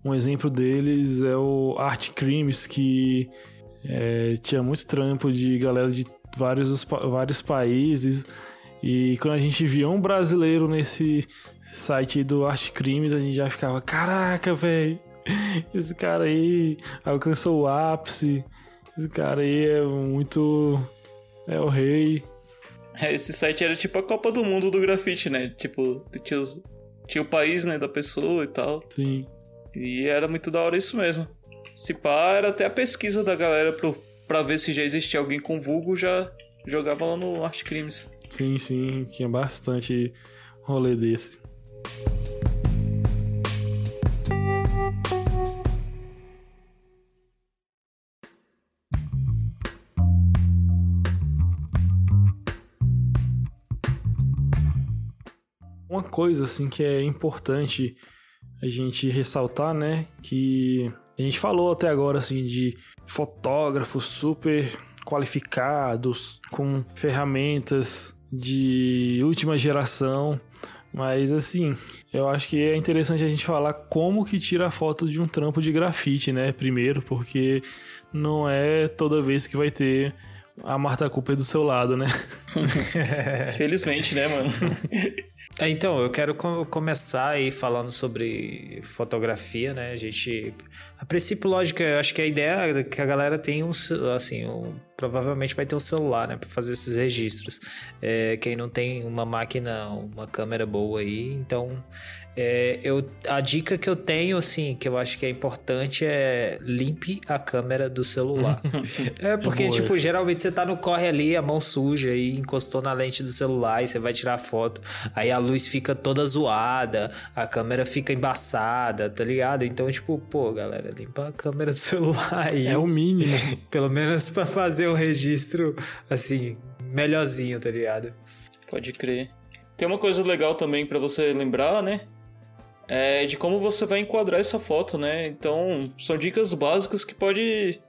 Um exemplo deles é o Art Crimes, que é, tinha muito trampo de galera de vários, vários países. E quando a gente via um brasileiro nesse site do Art Crimes, a gente já ficava: caraca, velho, [laughs] esse cara aí alcançou o ápice. Esse cara aí é muito. É o rei. Esse site era tipo a Copa do Mundo do grafite, né? Tipo, tinha, os- tinha o país, né, da pessoa e tal. Sim. E era muito da hora isso mesmo. Se pá, era até a pesquisa da galera pro, pra ver se já existia alguém com vulgo, já jogava lá no Arte Crimes. Sim, sim. Tinha bastante rolê desse. Coisa assim que é importante a gente ressaltar, né, que a gente falou até agora assim de fotógrafos super qualificados com ferramentas de última geração, mas assim, eu acho que é interessante a gente falar como que tira a foto de um trampo de grafite, né, primeiro, porque não é toda vez que vai ter a Marta Cooper do seu lado, né? [laughs] Felizmente, né, mano? É, Então, eu quero co- começar aí falando sobre fotografia, né? A gente. A princípio, lógico, eu acho que a ideia é que a galera tem um. Assim, um- provavelmente vai ter um celular, né? Pra fazer esses registros. É, quem não tem uma máquina, uma câmera boa aí, então. é, eu, a dica que eu tenho, assim, que eu acho que é importante é limpe a câmera do celular. [laughs] é porque, boa tipo, geralmente você tá no corre ali, a mão suja e encostou na lente do celular e você vai tirar foto. Aí a luz fica toda zoada, a câmera fica embaçada, tá ligado? Então, tipo, pô, galera, limpa a câmera do [laughs] celular aí. É o mínimo. [laughs] Pelo menos pra fazer um registro, assim, melhorzinho, tá ligado? Pode crer. Tem uma coisa legal também pra você lembrar, né? É de como você vai enquadrar essa foto, né? Então, são dicas básicas que pode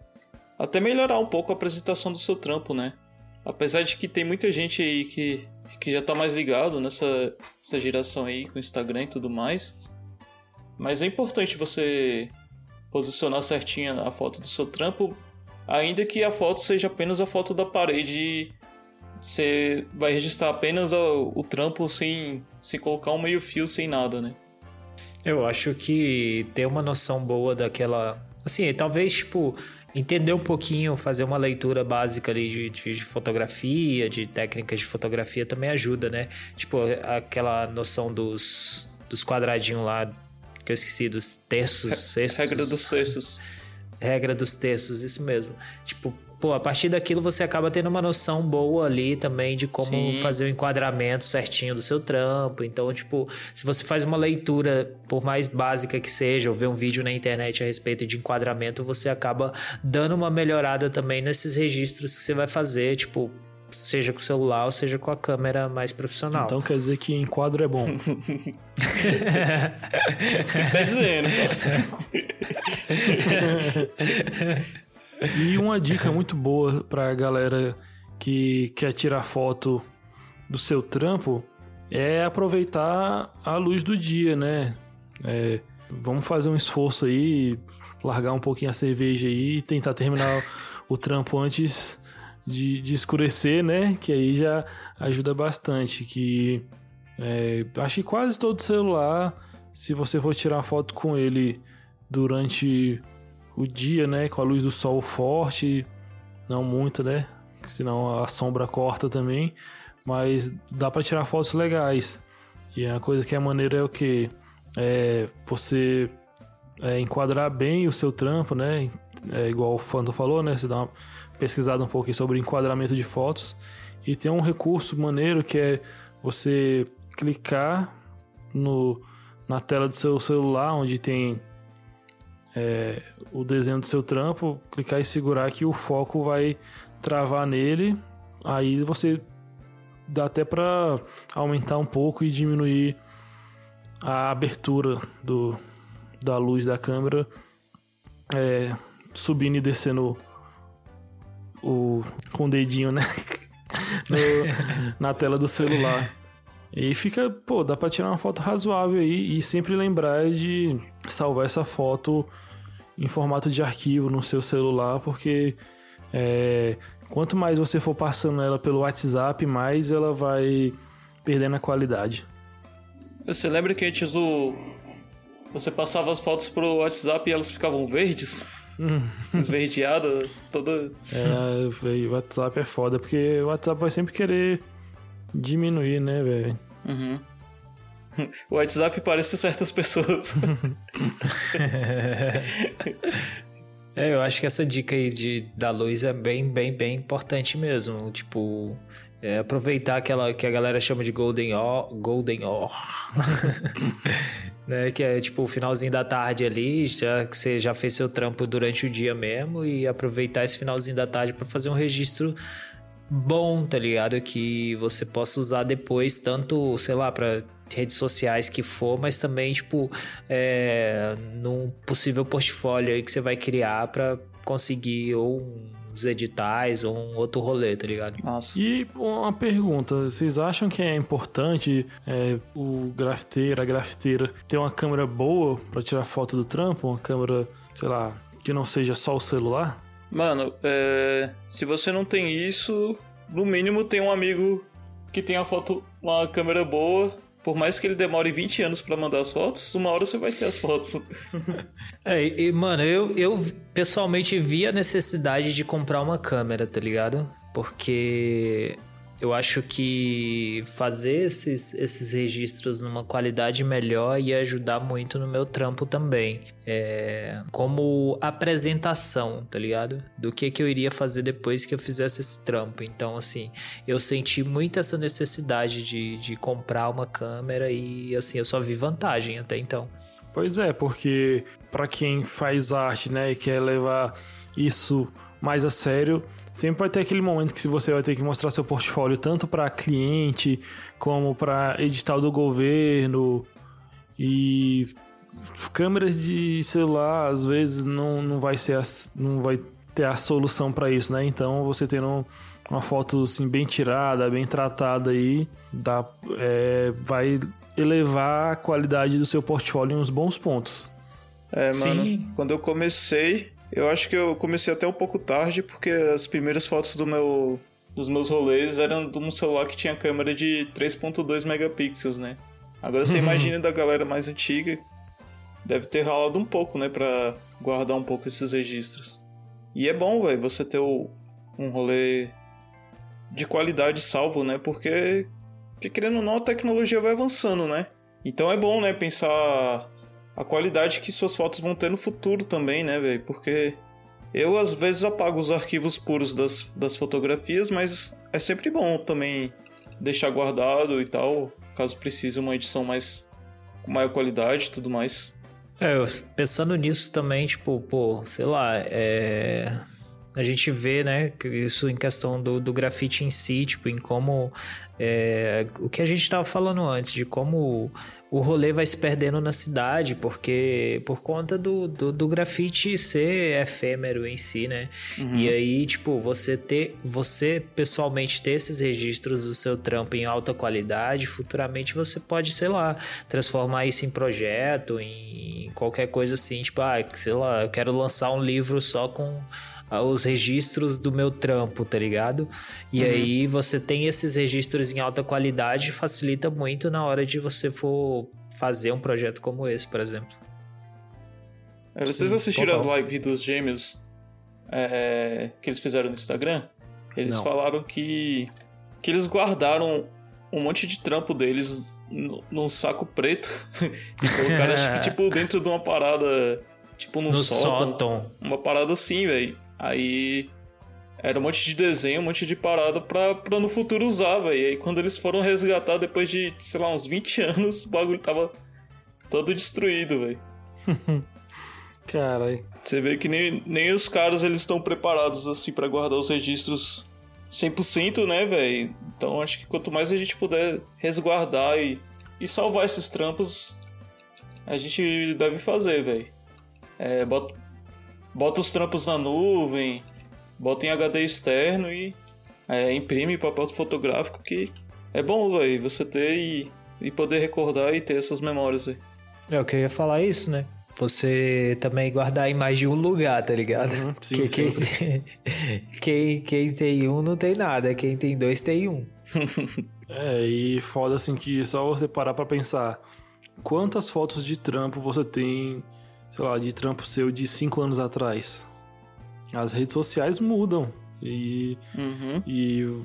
até melhorar um pouco a apresentação do seu trampo, né? Apesar de que tem muita gente aí que, que já tá mais ligado nessa, nessa geração aí com Instagram e tudo mais. Mas é importante você posicionar certinho a foto do seu trampo, ainda que a foto seja apenas a foto da parede você vai registrar apenas o, o trampo sem, sem colocar um meio fio, sem nada, né? Eu acho que ter uma noção boa daquela. Assim, talvez, tipo, entender um pouquinho, fazer uma leitura básica ali de, de- de fotografia, de técnicas de fotografia também ajuda, né? Tipo, aquela noção dos, dos quadradinhos lá, que eu esqueci, dos terços, cestos. Regra dos textos. Regra dos textos, isso mesmo. Tipo, pô, a partir daquilo você acaba tendo uma noção boa ali também de como Sim. fazer o enquadramento certinho do seu trampo. Então, tipo, se você faz uma leitura, por mais básica que seja, ou vê um vídeo na internet a respeito de enquadramento, você acaba dando uma melhorada também nesses registros que você vai fazer, tipo, seja com o celular ou seja com a câmera mais profissional. Então quer dizer que enquadro é bom. Tá dizendo, cara. E uma dica muito boa pra galera que quer tirar foto do seu trampo é aproveitar a luz do dia, né? É, vamos fazer um esforço aí, largar um pouquinho a cerveja aí e tentar terminar o trampo antes de, de escurecer, né? Que aí já ajuda bastante. Que é, acho que quase todo celular, se você for tirar foto com ele durante o dia, né, com a luz do sol forte, não muito, né? Senão a sombra corta também, mas dá para tirar fotos legais. E a coisa que é maneira é o que é você é, enquadrar bem o seu trampo, né? É igual o Fanto falou, né? Você dá uma pesquisada um pouquinho sobre enquadramento de fotos e tem um recurso maneiro que é você clicar no, na tela do seu celular onde tem é, o desenho do seu trampo, clicar e segurar que o foco vai travar nele. Aí você dá até para aumentar um pouco e diminuir a abertura do, da luz da câmera, é, subindo e descendo o, com o dedinho, né? [laughs] No- [laughs] na tela do celular. E fica, pô, dá pra tirar uma foto razoável aí e sempre lembrar de salvar essa foto em formato de arquivo no seu celular, porque é, quanto mais você for passando ela pelo WhatsApp, mais ela vai perdendo a qualidade. Você lembra que antes o. Você passava as fotos pro WhatsApp e elas ficavam verdes? [laughs] Esverdeadas, toda. É, o WhatsApp é foda, porque o WhatsApp vai sempre querer diminuir, né, velho? Uhum. [laughs] O WhatsApp parece certas pessoas. [laughs] É, eu acho que essa dica aí de, da luz é bem, bem, bem importante mesmo. Tipo, é, aproveitar aquela que a galera chama de Golden Hour. Golden Hour. [laughs] né, que é tipo o finalzinho da tarde ali, já que você já fez seu trampo durante o dia mesmo, e aproveitar esse finalzinho da tarde para fazer um registro bom, tá ligado? Que você possa usar depois, tanto, sei lá, para redes sociais que for, mas também, tipo, é, num possível portfólio aí que você vai criar para conseguir ou editais ou um outro rolê, tá ligado? Nossa. E uma pergunta, vocês acham que é importante é, o grafiteiro, a grafiteira ter uma câmera boa para tirar foto do trampo? Uma câmera, sei lá, que não seja só o celular? Mano, é, se você não tem isso, no mínimo tem um amigo que tem a foto, uma câmera boa. Por mais que ele demore 20 anos pra mandar as fotos, uma hora você vai ter as fotos. [laughs] É, e, mano, eu, eu pessoalmente vi a necessidade de comprar uma câmera, tá ligado? Porque eu acho que fazer esses, esses registros numa qualidade melhor ia ajudar muito no meu trampo também. É, como apresentação, tá ligado? Do que, que eu iria fazer depois que eu fizesse esse trampo. Então, assim, eu senti muito essa necessidade de, de comprar uma câmera e, assim, eu só vi vantagem até então. Pois é, porque para quem faz arte, né, e quer levar isso mais a sério, sempre vai ter aquele momento que você vai ter que mostrar seu portfólio tanto para cliente como para edital do governo e câmeras de celular às vezes não, não vai ser a, não vai ter a solução para isso, né? Então você tendo uma foto assim bem tirada, bem tratada aí, dá, é, vai elevar a qualidade do seu portfólio em uns bons pontos. É, mano, Sim. quando eu comecei, eu acho que eu comecei até um pouco tarde, porque as primeiras fotos do meu, dos meus rolês eram de um celular que tinha câmera de 3.2 megapixels, né? Agora você imagina da galera mais antiga, deve ter ralado um pouco, né, pra guardar um pouco esses registros. E é bom, velho, você ter o- um rolê de qualidade salvo, né? Porque, porque querendo ou não, a tecnologia vai avançando, né? Então é bom, né, pensar a qualidade que suas fotos vão ter no futuro também, né, velho? Porque eu às vezes apago os arquivos puros das, das fotografias, mas é sempre bom também deixar guardado e tal, caso precise uma edição mais com maior qualidade e tudo mais. É, pensando nisso também, tipo, pô, sei lá, é... a gente vê, né, isso em questão do, do grafite em si, tipo, em como é, o que a gente tava falando antes, de como o rolê vai se perdendo na cidade, porque por conta do, do, do grafite ser efêmero em si, né? E aí, tipo, você ter, você pessoalmente ter esses registros do seu trampo em alta qualidade, futuramente você pode, sei lá, transformar isso em projeto, em qualquer coisa assim, tipo, ah, sei lá, eu quero lançar um livro só com os registros do meu trampo, tá ligado? E aí você tem esses registros em alta qualidade, facilita muito na hora de você for fazer um projeto como esse, por exemplo. É, vocês Sim, assistiram total. as lives dos gêmeos é, que eles fizeram no Instagram? Eles Não. falaram que, que eles guardaram um monte de trampo deles no- num saco preto [laughs] e colocaram, acho que, tipo, [laughs] dentro de uma parada, tipo, num No sótão. sótão. Uma parada assim, velho. Aí era um monte de desenho, um monte de parada pra, pra no futuro usar, velho. E aí quando eles foram resgatar depois de, sei lá, uns 20 [laughs] anos, o bagulho tava todo destruído, velho. [laughs] Caralho. Você vê que nem, nem os caras eles estão preparados assim pra guardar os registros 100%, né, velho? Então acho que quanto mais a gente puder resguardar e, e salvar esses trampos, a gente deve fazer, velho. É, bota, bota os trampos na nuvem, bota em HD externo e é, imprime papel fotográfico que é bom, velho, você ter e, e poder recordar e ter essas memórias, velho. É o que eu ia falar isso, né? Você também guardar em mais de um lugar, tá ligado? Uhum, sim, Que quem, sempre. quem, quem tem um não tem nada, quem tem dois tem um. [laughs] É, e foda assim que só você parar pra pensar quantas fotos de trampo você tem, sei lá, de trampo seu de 5 anos atrás. As redes sociais mudam e, Uhum. e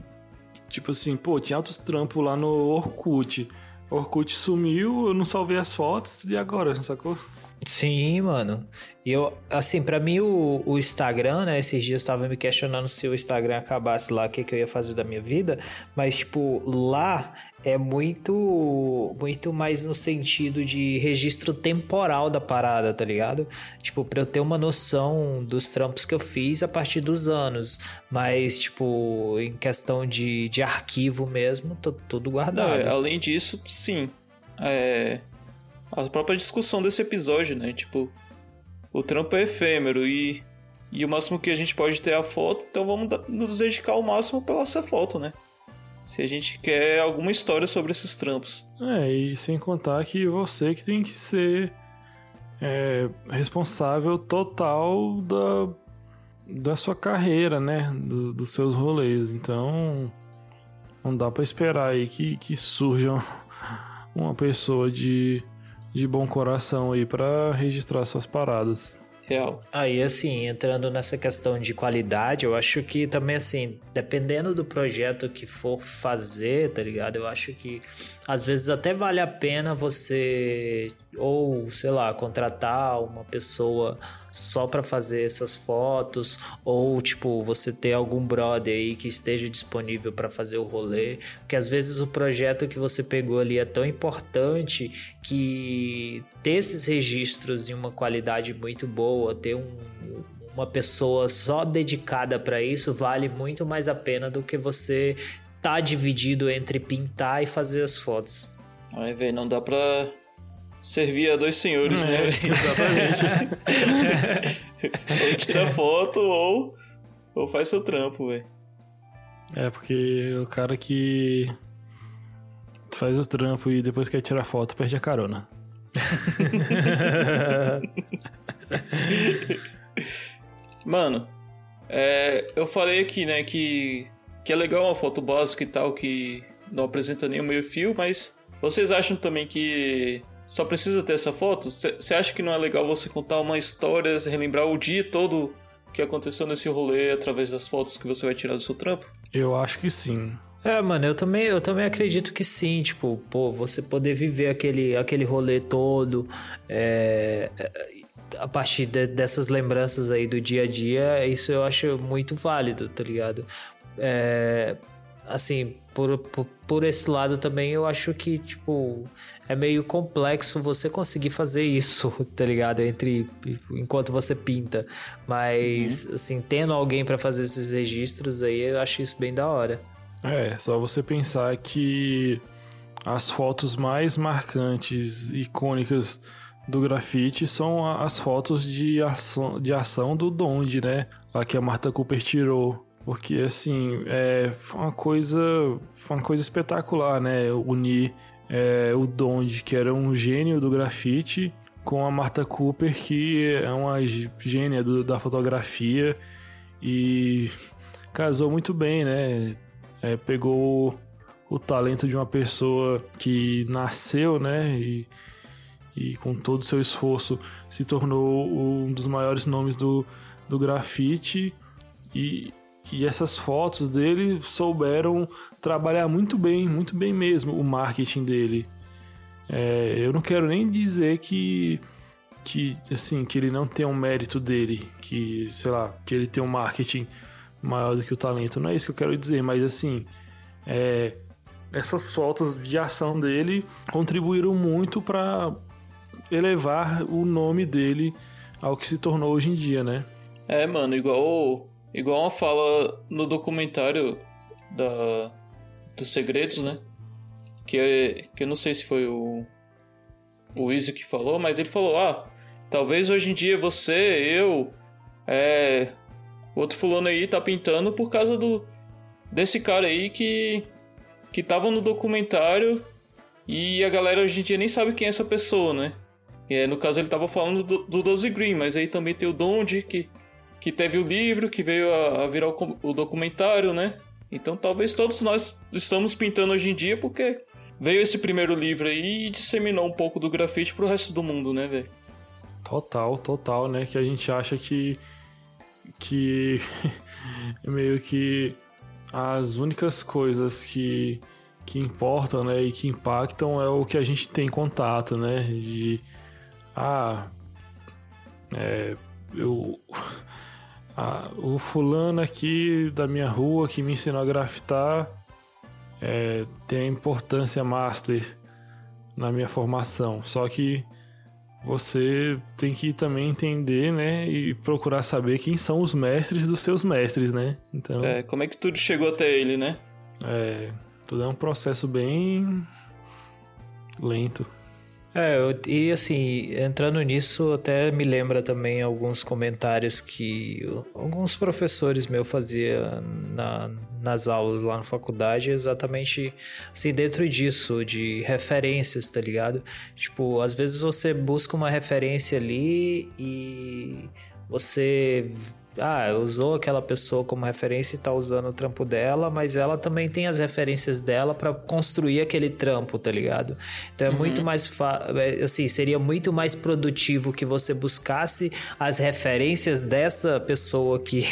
Tipo assim, pô, tinha altos trampos lá no Orkut. Orkut sumiu, eu não salvei as fotos, e agora, sacou? Sim, mano. E eu, assim, pra mim o, o Instagram, né? Esses dias eu tava me questionando se o Instagram acabasse lá, o que, que eu ia fazer da minha vida. Mas, tipo, lá é muito, muito mais no sentido de registro temporal da parada, tá ligado? Tipo, pra eu ter uma noção dos trampos que eu fiz a partir dos anos. Mas, tipo, em questão de, de arquivo mesmo, tô tudo guardado. É, além disso, sim. É, a própria discussão desse episódio, né? Tipo, o trampo é efêmero e, e o máximo que a gente pode ter é a foto, então vamos nos dedicar ao máximo pela essa foto, né? Se a gente quer alguma história sobre esses trampos. É, e sem contar que você que tem que ser é, responsável total da, da sua carreira, né? Do, dos seus rolês. Então, não dá para esperar aí que, que surja [laughs] uma pessoa de, de bom coração aí para registrar suas paradas. Real. Aí, assim, entrando nessa questão de qualidade, eu acho que também, assim, dependendo do projeto que for fazer, tá ligado? Eu acho que às vezes até vale a pena você, ou sei lá, contratar uma pessoa só para fazer essas fotos, ou tipo, você ter algum brother aí que esteja disponível para fazer o rolê, porque às vezes o projeto que você pegou ali é tão importante que ter esses registros em uma qualidade muito boa, ter um, uma pessoa só dedicada para isso vale muito mais a pena do que você tá dividido entre pintar e fazer as fotos. Aí, velho, não dá pra servir a dois senhores, É, né? [laughs] Exatamente. [laughs] ou tira foto ou, ou faz seu trampo, velho. é, porque o cara que faz o trampo e depois quer tirar foto perde a carona. [laughs] Mano, é, eu falei aqui, né, que, que é legal uma foto básica e tal, que não apresenta nenhum meio fio, mas vocês acham também que só precisa ter essa foto? Você acha que não é legal você contar uma história, relembrar o dia todo que aconteceu nesse rolê através das fotos que você vai tirar do seu trampo? Eu acho que sim. É, mano, eu também, eu também acredito que sim, tipo, pô, você poder viver aquele, aquele rolê todo, é, a partir de- dessas lembranças aí do dia a dia, isso eu acho muito válido, tá ligado? É, assim, por, por, por esse lado também eu acho que, tipo, é meio complexo você conseguir fazer isso, tá ligado? Entre enquanto você pinta. Mas, assim, tendo alguém pra fazer esses registros aí, eu acho isso bem da hora. É, só você pensar que as fotos mais marcantes, icônicas do grafite são a- as fotos de ação, de ação do Donde, né? Lá que a Marta Cooper tirou. Porque, assim, é, uma coisa, foi uma coisa espetacular, né? Unir é, o Donde, que era um gênio do grafite, com a Marta Cooper, que é uma gê- gênia do- da fotografia e casou muito bem, né? É, pegou o talento de uma pessoa que nasceu, né? E, e com todo o seu esforço se tornou um dos maiores nomes do, do grafite. E, e essas fotos dele souberam trabalhar muito bem, muito bem mesmo, o marketing dele. É, eu não quero nem dizer que que assim que ele não tem um mérito dele, que sei lá, que ele tem um marketing maior do que o talento. Não é isso que eu quero dizer, mas assim, é, essas fotos de ação dele contribuíram muito para elevar o nome dele ao que se tornou hoje em dia, né? É, mano, igual, igual uma fala no documentário da, dos segredos, né? Que, que eu não sei se foi o, o Izzy que falou, mas ele falou: ah, talvez hoje em dia você, eu, é, outro fulano aí tá pintando por causa do desse cara aí que, que tava no documentário e a galera hoje em dia nem sabe quem é essa pessoa, né? É, no caso ele tava falando do, do Doze Green, mas aí também tem o Donde que que teve o livro, que veio a, a virar o, o documentário, né? Então talvez todos nós estamos pintando hoje em dia porque veio esse primeiro livro aí e disseminou um pouco do grafite pro resto do mundo, né, velho? Total, total, né? Que a gente acha que. que. [laughs] meio que. as únicas coisas que, que importam, né, e que impactam é o que a gente tem contato, né, de ah, é, eu ah, o fulano aqui da minha rua que me ensinou a grafitar é, tem a importância master na minha formação. Só que você tem que também entender, né, e procurar saber quem são os mestres dos seus mestres, né? Então, É, como é que tudo chegou até ele, né? é, tudo é um processo bem lento. É, e assim, entrando nisso, até me lembra também alguns comentários que alguns professores meus faziam na, nas aulas lá na faculdade, exatamente assim, dentro disso, de referências, tá ligado? Tipo, às vezes você busca uma referência ali e você. Ah, usou aquela pessoa como referência e tá usando o trampo dela, mas ela também tem as referências dela pra construir aquele trampo, tá ligado? Então é muito mais fa- é, assim, seria muito mais produtivo que você buscasse as referências dessa pessoa que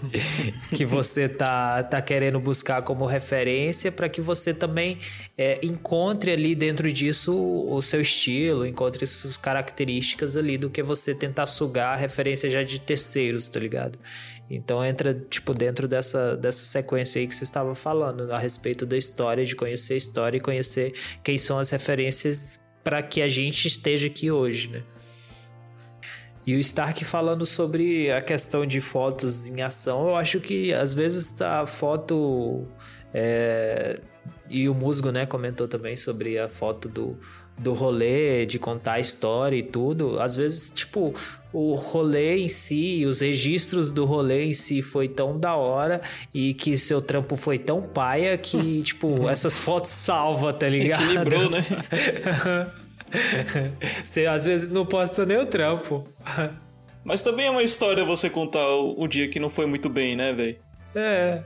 [laughs] que você tá tá querendo buscar como referência para que você também é, encontre ali dentro disso o, o seu estilo, encontre suas características ali do que você tentar sugar a referência já de terceiros, tá ligado? Então entra, tipo, dentro dessa, dessa sequência aí que você estava falando, a respeito da história, de conhecer a história e conhecer quem são as referências para que a gente esteja aqui hoje, né? E o Stark falando sobre a questão de fotos em ação, eu acho que às vezes a foto. é, E o Musgo, né, comentou também sobre a foto do, do rolê, de contar a história e tudo. Às vezes, tipo, o rolê em si, os registros do rolê em si foi tão da hora e que seu trampo foi tão paia que, [laughs] tipo, essas fotos salva, tá ligado? Equilibrou, né? [laughs] Você às vezes não posta nem o trampo. Mas também é uma história você contar o, o dia que não foi muito bem, né, velho? É.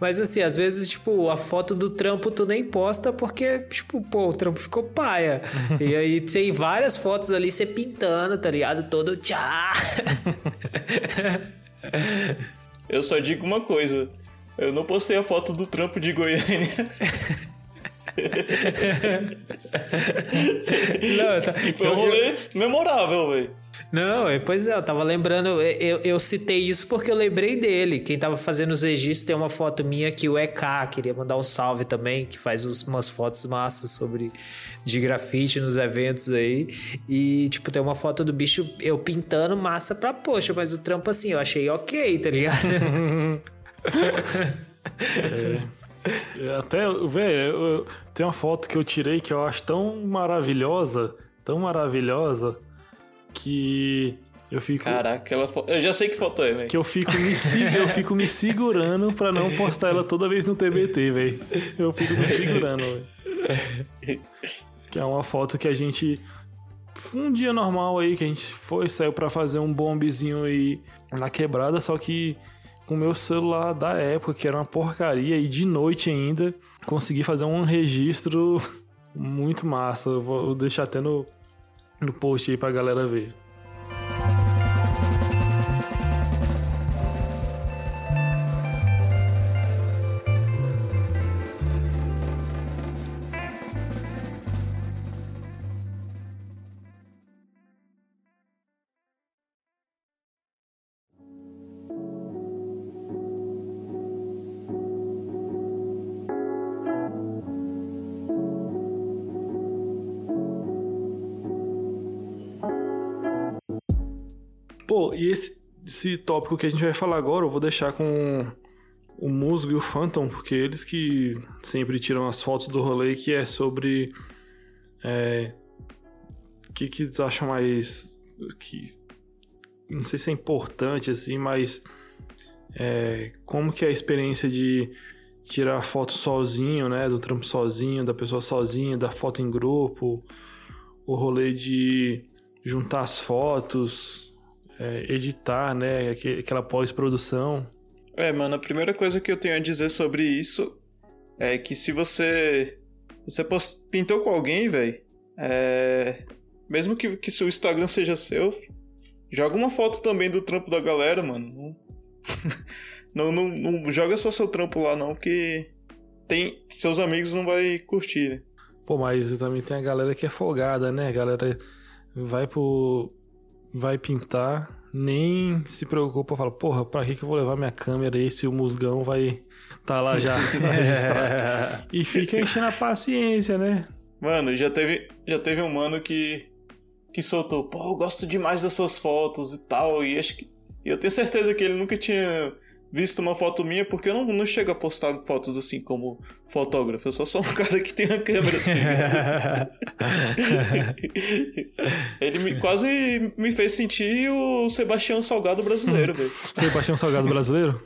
Mas assim, às vezes, tipo, a foto do trampo tu nem posta porque, tipo, pô, o trampo ficou paia. [laughs] e aí tem várias fotos ali você pintando, tá ligado? Todo tchá. [laughs] Eu só digo uma coisa. Eu não postei a foto do trampo de Goiânia. [laughs] Não, tá- E foi um eu- rolê memorável, velho. Não, é, pois é, eu tava lembrando, eu, eu citei isso porque eu lembrei dele. Quem tava fazendo os registros tem uma foto minha que o EK queria mandar um salve também, que faz umas fotos massas sobre de grafite nos eventos aí. E, tipo, tem uma foto do bicho eu pintando massa pra poxa, mas o trampo assim, eu achei ok, tá ligado? [laughs] É, Até, velho, tem uma foto que eu tirei que eu acho tão maravilhosa, tão maravilhosa, que eu fico. Caraca, aquela foto. Eu já sei que foto é, velho. Que eu fico, me, se- eu fico me segurando pra não postar ela toda vez no TBT, velho. Eu fico me segurando, velho. Que é uma foto que a gente. Um dia normal aí, que a gente foi, saiu pra fazer um bombezinho aí na quebrada, só que com o meu celular da época, que era uma porcaria, e de noite ainda, consegui fazer um registro muito massa. Eu vou deixar até no, no post aí pra galera ver. Tópico que a gente vai falar agora, eu vou deixar com o Musgo e o Phantom, porque eles que sempre tiram as fotos do rolê, que é sobre. É, o que, que eles acham mais. que Não sei se é importante, assim, mas. é, como que é a experiência de tirar foto sozinho, né? Do trampo sozinho, da pessoa sozinha, da foto em grupo, o rolê de juntar as fotos, é, editar, né? aque- Aquela pós-produção. É, mano, a primeira coisa que eu tenho a dizer sobre isso é que se você. Você pintou com alguém, velho. É. Mesmo que, que seu Instagram seja seu, joga uma foto também do trampo da galera, mano. Não, [laughs] Não, não, não joga só seu trampo lá, não, porque tem, seus amigos não vai curtir, né? Pô, mas também tem a galera que é folgada, né? A galera vai pro. Vai pintar, nem se preocupa, fala, porra, pra que, que eu vou levar minha câmera aí se o musgão vai tá lá já [laughs] registrado? e fica enchendo a paciência, né? Mano, já teve, já teve um mano que. que soltou, pô, eu gosto demais das suas fotos e tal, e acho que. E eu tenho certeza que ele nunca tinha visto uma foto minha, porque eu não, não chego a postar fotos assim como fotógrafo. Eu só sou um [laughs] cara que tem uma câmera. Assim. [laughs] Ele me, quase me fez sentir o Sebastião Salgado brasileiro, velho. Sebastião Salgado brasileiro?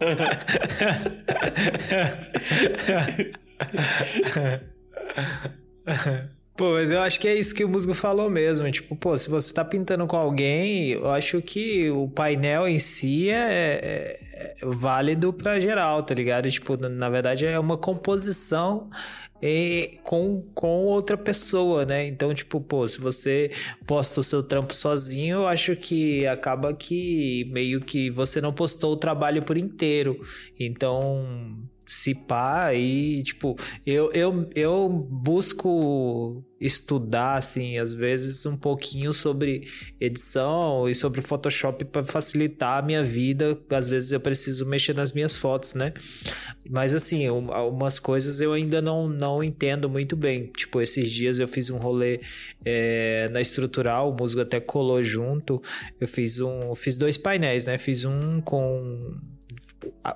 [laughs] Pô, mas eu acho que é isso que o Musgo falou mesmo. Tipo, pô, se você tá pintando com alguém, eu acho que o painel em si é, é, é válido pra geral, tá ligado? Tipo, na verdade é uma composição e com, com outra pessoa, né? Então, tipo, pô, se você posta o seu trampo sozinho, eu acho que acaba que meio que você não postou o trabalho por inteiro. Então, se pá, e tipo, eu, eu, eu busco estudar, assim, às vezes um pouquinho sobre edição e sobre Photoshop para facilitar a minha vida. Às vezes eu preciso mexer nas minhas fotos, né? Mas assim, algumas coisas eu ainda não, não entendo muito bem. Tipo, esses dias eu fiz um rolê é, na estrutural, o musgo até colou junto. Eu fiz um. Fiz dois painéis, né? Fiz um com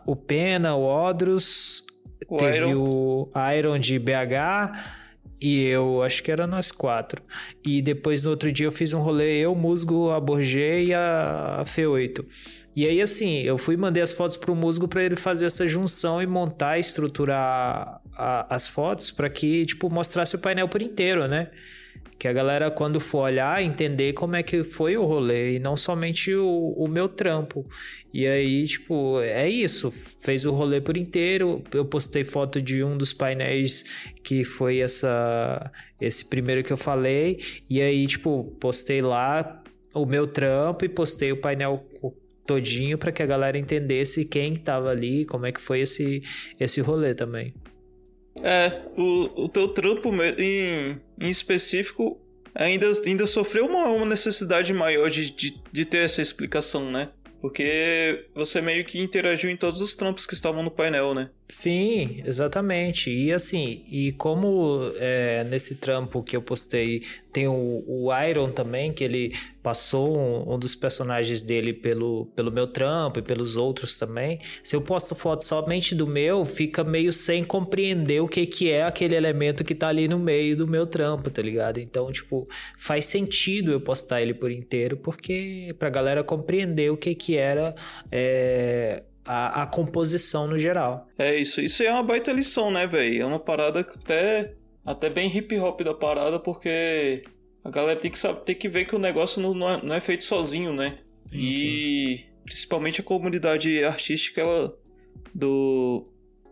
o Pena, o Odros, o teve Iron. o Iron de BH e eu, acho que era nós quatro. E depois no outro dia eu fiz um rolê, eu, Musgo, a Borgê e a F8. E aí, assim, eu fui mandei as fotos pro Musgo para ele fazer essa junção e montar, estruturar a, as fotos para que, tipo, mostrasse o painel por inteiro, né? Que a galera, quando for olhar, entender como é que foi o rolê e não somente o, o meu trampo. E aí, tipo, é isso. Fez o rolê por inteiro. Eu postei foto de um dos painéis que foi essa esse primeiro que eu falei. E aí, tipo, postei lá o meu trampo e postei o painel todinho para que a galera entendesse quem estava ali, como é que foi esse esse rolê também. É, o, o teu trampo em, em específico ainda, ainda sofreu uma, uma necessidade maior de, de, de ter essa explicação, né? Porque você meio que interagiu em todos os trampos que estavam no painel, né? Sim, exatamente. E assim, e como é, nesse trampo que eu postei tem o, o Iron também, que ele passou um, um, dos personagens dele pelo, pelo meu trampo e pelos outros também. Se eu posto foto somente do meu, fica meio sem compreender o que, que é aquele elemento que tá ali no meio do meu trampo, tá ligado? Então, tipo, faz sentido eu postar ele por inteiro, porque pra galera compreender o que, que era. É, a, a composição no geral. É isso, isso é uma baita lição, né, velho? É uma parada até, até bem hip hop da parada, porque a galera tem que, saber, tem que ver que o negócio não, não, é, não é feito sozinho, né? Sim, e sim. principalmente a comunidade artística, ela, do,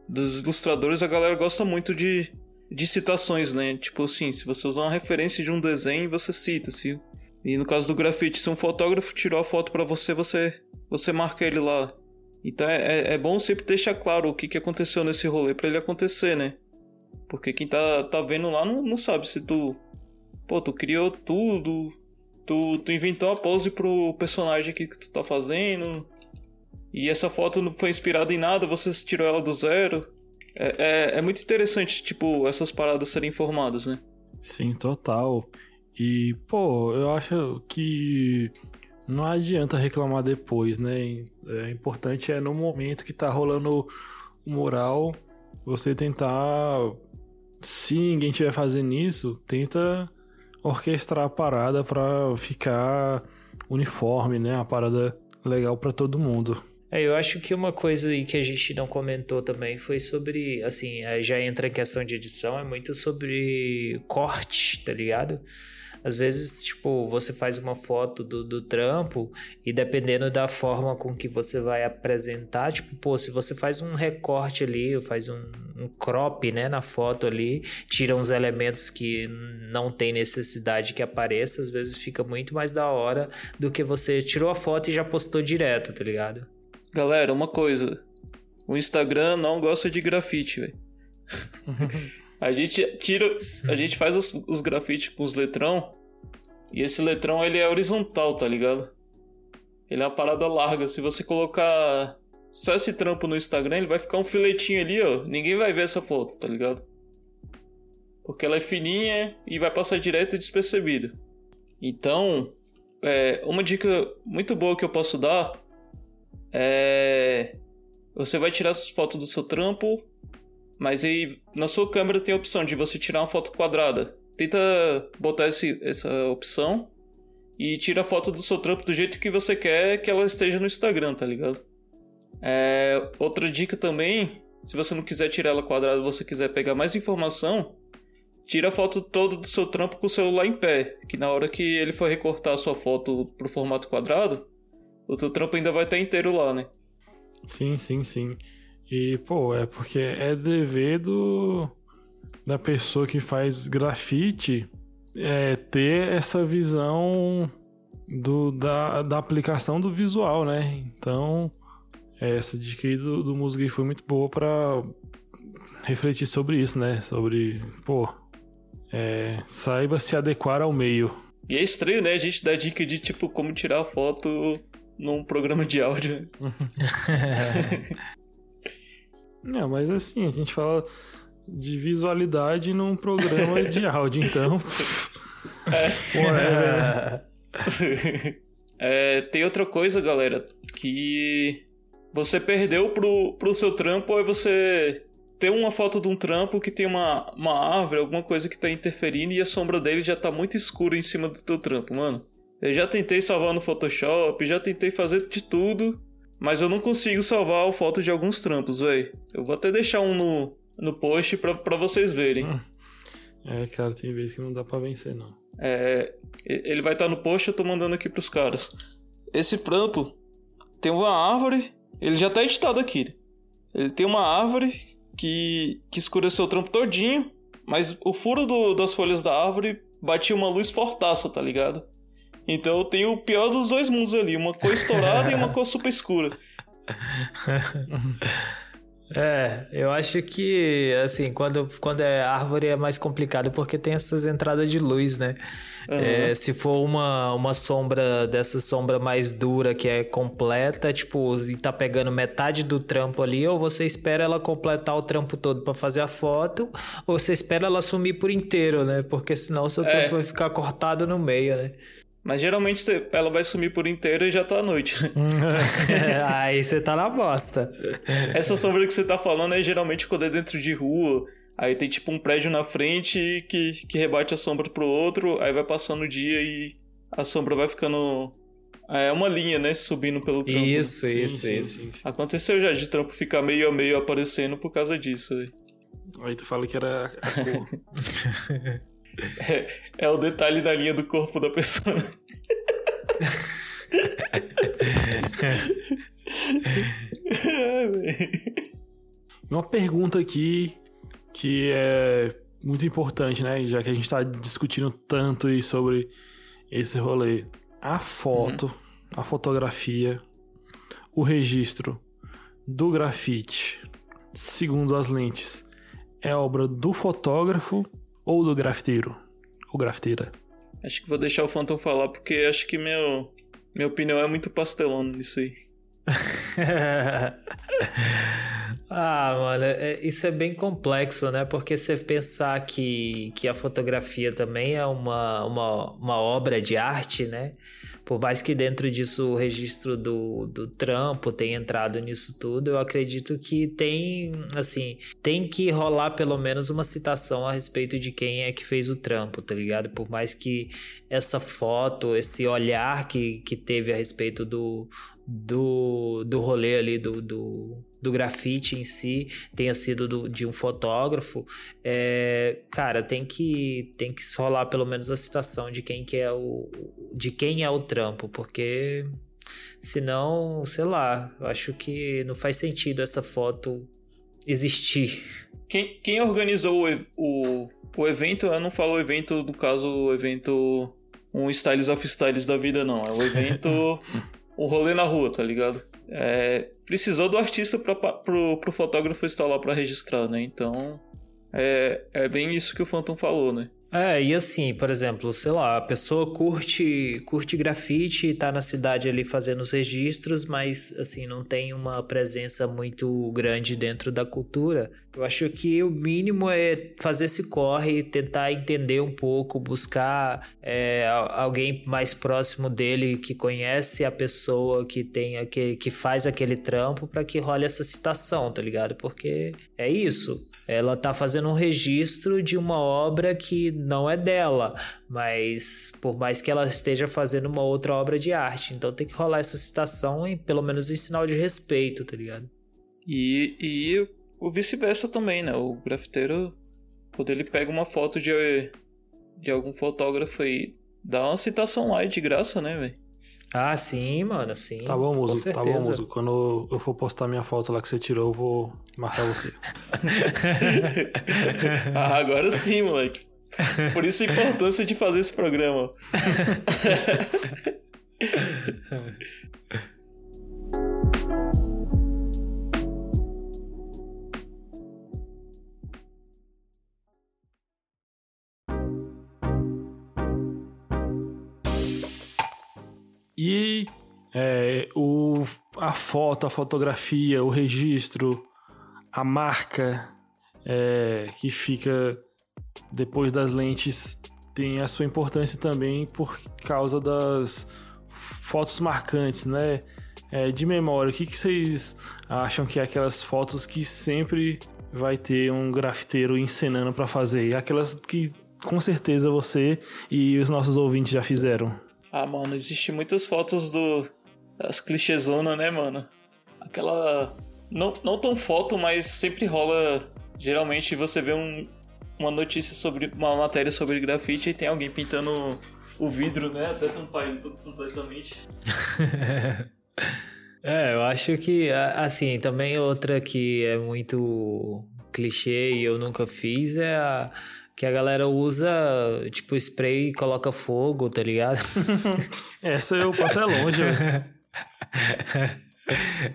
dos ilustradores, a galera gosta muito de, de citações, né? Tipo assim, se você usar uma referência de um desenho, você cita, se e no caso do grafite, se um fotógrafo tirou a foto para você, você você marca ele lá. Então é, é, é bom sempre deixar claro o que, que aconteceu nesse rolê para ele acontecer, né? Porque quem tá, tá vendo lá não, não sabe se tu. Pô, tu criou tudo. Tu, tu inventou a pose pro personagem que tu tá fazendo. E essa foto não foi inspirada em nada, você tirou ela do zero. É, é, é muito interessante, tipo, essas paradas serem informadas, né? Sim, total. E, pô, eu acho que não adianta reclamar depois, né? É importante é no momento que tá rolando o mural, você tentar. Se ninguém estiver fazendo isso, tenta orquestrar a parada para ficar uniforme, né? A parada legal para todo mundo. É, eu acho que uma coisa aí que a gente não comentou também foi sobre, assim, já entra em questão de edição, é muito sobre corte, tá ligado? Às vezes, tipo, você faz uma foto do, do trampo e dependendo da forma com que você vai apresentar, tipo, pô, se você faz um recorte ali, faz um, um crop, né, na foto ali, tira uns elementos que não tem necessidade que apareça, às vezes fica muito mais da hora do que você tirou a foto e já postou direto, tá ligado? Galera, uma coisa. O Instagram não gosta de grafite, velho. [laughs] a gente tira. A gente faz os, os grafites com os letrão. E esse letrão ele é horizontal, tá ligado? Ele é uma parada larga. Se você colocar só esse trampo no Instagram, ele vai ficar um filetinho ali, ó. Ninguém vai ver essa foto, tá ligado? Porque ela é fininha e vai passar direto despercebida. Então, é, uma dica muito boa que eu posso dar é. Você vai tirar as fotos do seu trampo, mas aí na sua câmera tem a opção de você tirar uma foto quadrada. Tenta botar esse, essa opção e tira a foto do seu trampo do jeito que você quer que ela esteja no Instagram, tá ligado? É, outra dica também, se você não quiser tirar ela quadrada, você quiser pegar mais informação, tira a foto toda do seu trampo com o celular em pé, que na hora que ele for recortar a sua foto pro formato quadrado, o teu trampo ainda vai estar inteiro lá, né? Sim, sim, sim. E, pô, é porque é dever do, da pessoa que faz grafite é, ter essa visão do, da, da aplicação do visual, né? Então, essa dica aí do, do Musgui foi muito boa para refletir sobre isso, né? Sobre, pô, é, saiba se adequar ao meio. E é estranho, né? A gente dá dica de, tipo, como tirar foto num programa de áudio. [laughs] Não, mas assim, a gente fala de visualidade num programa [laughs] de áudio, então. É. [laughs] é, tem outra coisa, galera, que você perdeu pro, pro seu trampo é você ter uma foto de um trampo que tem uma, uma árvore, alguma coisa que tá interferindo e a sombra dele já tá muito escura em cima do teu trampo, mano. Eu já tentei salvar no Photoshop, já tentei fazer de tudo, mas eu não consigo salvar a foto de alguns trampos, velho. Eu vou até deixar um no, no post pra, pra vocês verem. É, cara, tem vezes que não dá pra vencer, não. É, ele vai estar tá no post, eu tô mandando aqui pros caras. Esse trampo tem uma árvore, ele já tá editado aqui. Ele tem uma árvore que, que escureceu o trampo todinho, mas o furo do, das folhas da árvore batia uma luz fortaça, tá ligado? Então eu tenho o pior dos dois mundos ali, uma cor estourada e uma cor super escura. [laughs] É, eu acho que, assim, quando, quando é árvore é mais complicado porque tem essas entradas de luz, né? Uhum. É, se for uma, uma sombra dessa sombra mais dura que é completa, tipo, e tá pegando metade do trampo ali, ou você espera ela completar o trampo todo para fazer a foto, ou você espera ela sumir por inteiro, né? Porque senão o seu é. trampo vai ficar cortado no meio, né? Mas geralmente ela vai sumir por inteiro e já tá à noite. [laughs] Aí você tá na bosta. Essa sombra que você tá falando é geralmente quando é dentro de rua. Aí tem tipo um prédio na frente que, que rebate a sombra pro outro. Aí vai passando o dia e a sombra vai ficando. É uma linha, né? Subindo pelo trampo. Isso, sim, isso, sim, isso. Sim. Aconteceu já de trampo ficar meio a meio aparecendo por causa disso. Aí, aí tu fala que era a cor. [laughs] É, é o detalhe da linha do corpo da pessoa. Uma pergunta aqui que é muito importante, né? Já que a gente está discutindo tanto aí sobre esse rolê. A foto, uhum. a fotografia, o registro do grafite, segundo as lentes, é obra do fotógrafo ou do grafiteiro? Ou grafiteira? Acho que vou deixar o Phantom falar, porque acho que meu, minha opinião é muito pastelão nisso aí. [laughs] ah, mano, é, isso é bem complexo, né? Porque você pensar que, que a fotografia também é uma, uma, uma obra de arte, né? Por mais que dentro disso o registro do, do trampo tenha entrado nisso tudo, eu acredito que tem, assim, tem que rolar pelo menos uma citação a respeito de quem é que fez o trampo, tá ligado? Por mais que essa foto, esse olhar que, que teve a respeito do, do, do rolê ali, do, do, do grafite em si tenha sido do, de um fotógrafo, é, cara, tem que tem que rolar pelo menos a citação de quem que é o de quem é o trampo, porque senão, sei lá, eu acho que não faz sentido essa foto existir. Quem, quem organizou o, o, o evento, eu não falo o evento, no caso, o evento um Styles of Styles da vida, não. É o evento, [laughs] um rolê na rua, tá ligado? É, precisou do artista pro, pro fotógrafo estar lá pra registrar, né? Então, é, é bem isso que o Phantom falou, né? É, e assim, por exemplo, sei lá, a pessoa curte, curte grafite, tá na cidade ali fazendo os registros, mas assim, não tem uma presença muito grande dentro da cultura. Eu acho que o mínimo é fazer esse corre, tentar entender um pouco, buscar é, alguém mais próximo dele que conhece a pessoa que tem aquele, que faz aquele trampo para que role essa citação, tá ligado? Porque é isso. Ela tá fazendo um registro de uma obra que não é dela, mas por mais que ela esteja fazendo uma outra obra de arte, então tem que rolar essa citação em pelo menos em sinal de respeito, tá ligado? E, e o vice-versa também, né? O grafiteiro, quando ele pega uma foto de, de algum fotógrafo aí, dá uma citação lá e de graça, né, velho? Ah, sim, mano, sim. Tá bom, músico, tá bom, músico. Quando eu for postar minha foto lá que você tirou, eu vou marcar você. [laughs] ah, agora sim, moleque. Por isso a importância de fazer esse programa. [laughs] E é, o, a foto, a fotografia, o registro, a marca é, que fica depois das lentes tem a sua importância também por causa das fotos marcantes, né? É, de memória, o que, que vocês acham que é aquelas fotos que sempre vai ter um grafiteiro encenando pra fazer? Aquelas que com certeza você e os nossos ouvintes já fizeram. Ah, mano, existe muitas fotos do. das clichêzonas, né, mano? Aquela. Não, não tão foto, mas sempre rola. Geralmente você vê um, uma notícia sobre. uma matéria sobre grafite e tem alguém pintando o vidro, né? Até tampar ele completamente. [laughs] É, eu acho que, assim, também outra que é muito clichê e eu nunca fiz é a que a galera usa, tipo, spray e coloca fogo, tá ligado? [laughs] Essa eu passo é longe, velho.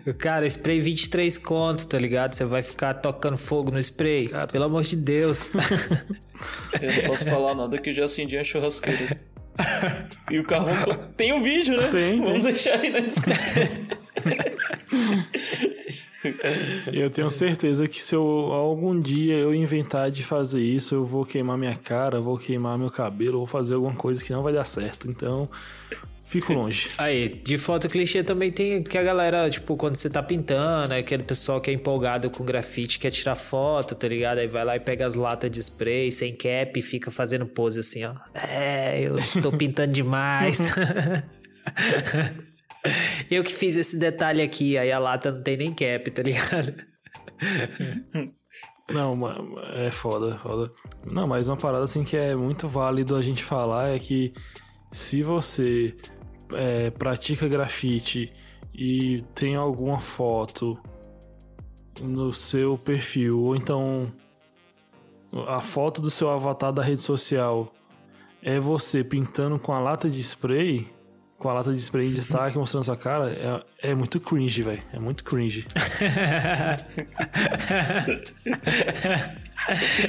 [laughs] Cara, spray 23 conto, tá ligado? Você vai ficar tocando fogo no spray. Pelo amor de Deus. [laughs] Eu não posso falar nada que eu já acendi a churrasqueira. E o carvão. to- Tem um vídeo, né? Tem, Vamos tem. deixar aí na descrição. Eu tenho certeza que se eu algum dia eu inventar de fazer isso, eu vou queimar minha cara, vou queimar meu cabelo, vou fazer alguma coisa que não vai dar certo. Então, fico longe. [laughs] Aí, de foto clichê também tem que a galera, tipo, quando você tá pintando, é aquele pessoal que é empolgado com grafite, quer tirar foto, tá ligado? Aí vai lá e pega as latas de spray sem cap e fica fazendo pose assim, ó. É, eu estou pintando demais. [laughs] [laughs] eu que fiz esse detalhe aqui, aí a lata não tem nem cap, tá ligado? Não, é foda, foda. Não, mas uma parada assim que é muito válido a gente falar é que se você é, pratica grafite e tem alguma foto no seu perfil, ou então a foto do seu avatar da rede social é você pintando com a lata de spray, com a lata de spray em destaque mostrando sua cara, é, é muito cringe, velho. É muito cringe. [laughs]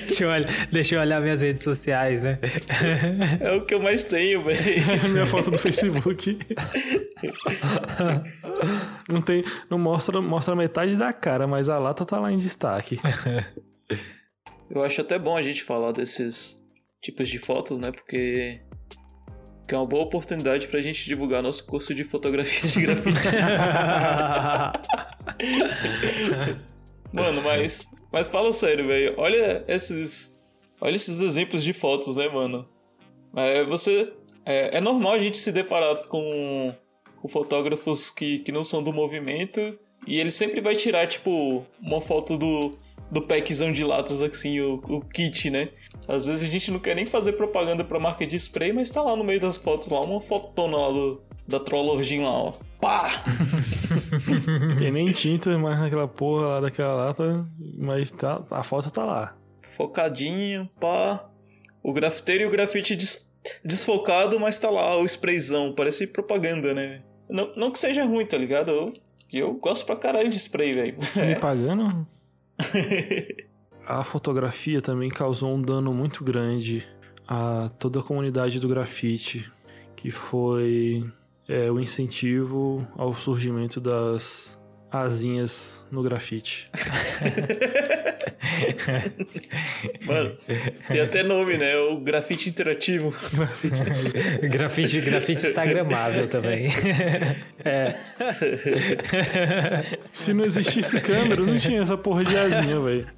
deixa, eu olhar, deixa eu olhar minhas redes sociais, né? É o que eu mais tenho, velho. [laughs] minha foto do Facebook. não tem, não mostra, mostra metade da cara, mas a lata tá lá em destaque. Eu acho até bom a gente falar desses tipos de fotos, né? Porque que é uma boa oportunidade pra gente divulgar nosso curso de fotografia de grafite. [laughs] Mano, mas mas fala sério, velho. Olha esses olha esses exemplos de fotos, né, mano? É, você é, é normal a gente se deparar com, com fotógrafos que, que não são do movimento e ele sempre vai tirar tipo uma foto do do packzão de latas, assim, o, o kit, né? Às vezes a gente não quer nem fazer propaganda pra marca de spray, mas tá lá no meio das fotos lá, uma fotona lá do, da Trollorgin lá, ó. Pá! [laughs] Tem nem tinta mais naquela porra lá daquela lata, mas tá, a foto tá lá. Focadinho, pá. O grafiteiro e o grafite des- desfocado, mas tá lá o sprayzão. Parece propaganda, né? Não, não que seja ruim, tá ligado? Eu, eu gosto pra caralho de spray, velho. Me [laughs] pagando? [laughs] a fotografia também causou um dano muito grande a toda a comunidade do grafite, que foi é, o incentivo ao surgimento das asinhas no grafite. [laughs] Mano, tem até nome, né? O grafite interativo. [laughs] grafite, grafite instagramável também. [laughs] É. Se não existisse câmera, não tinha essa porra de asinha, velho.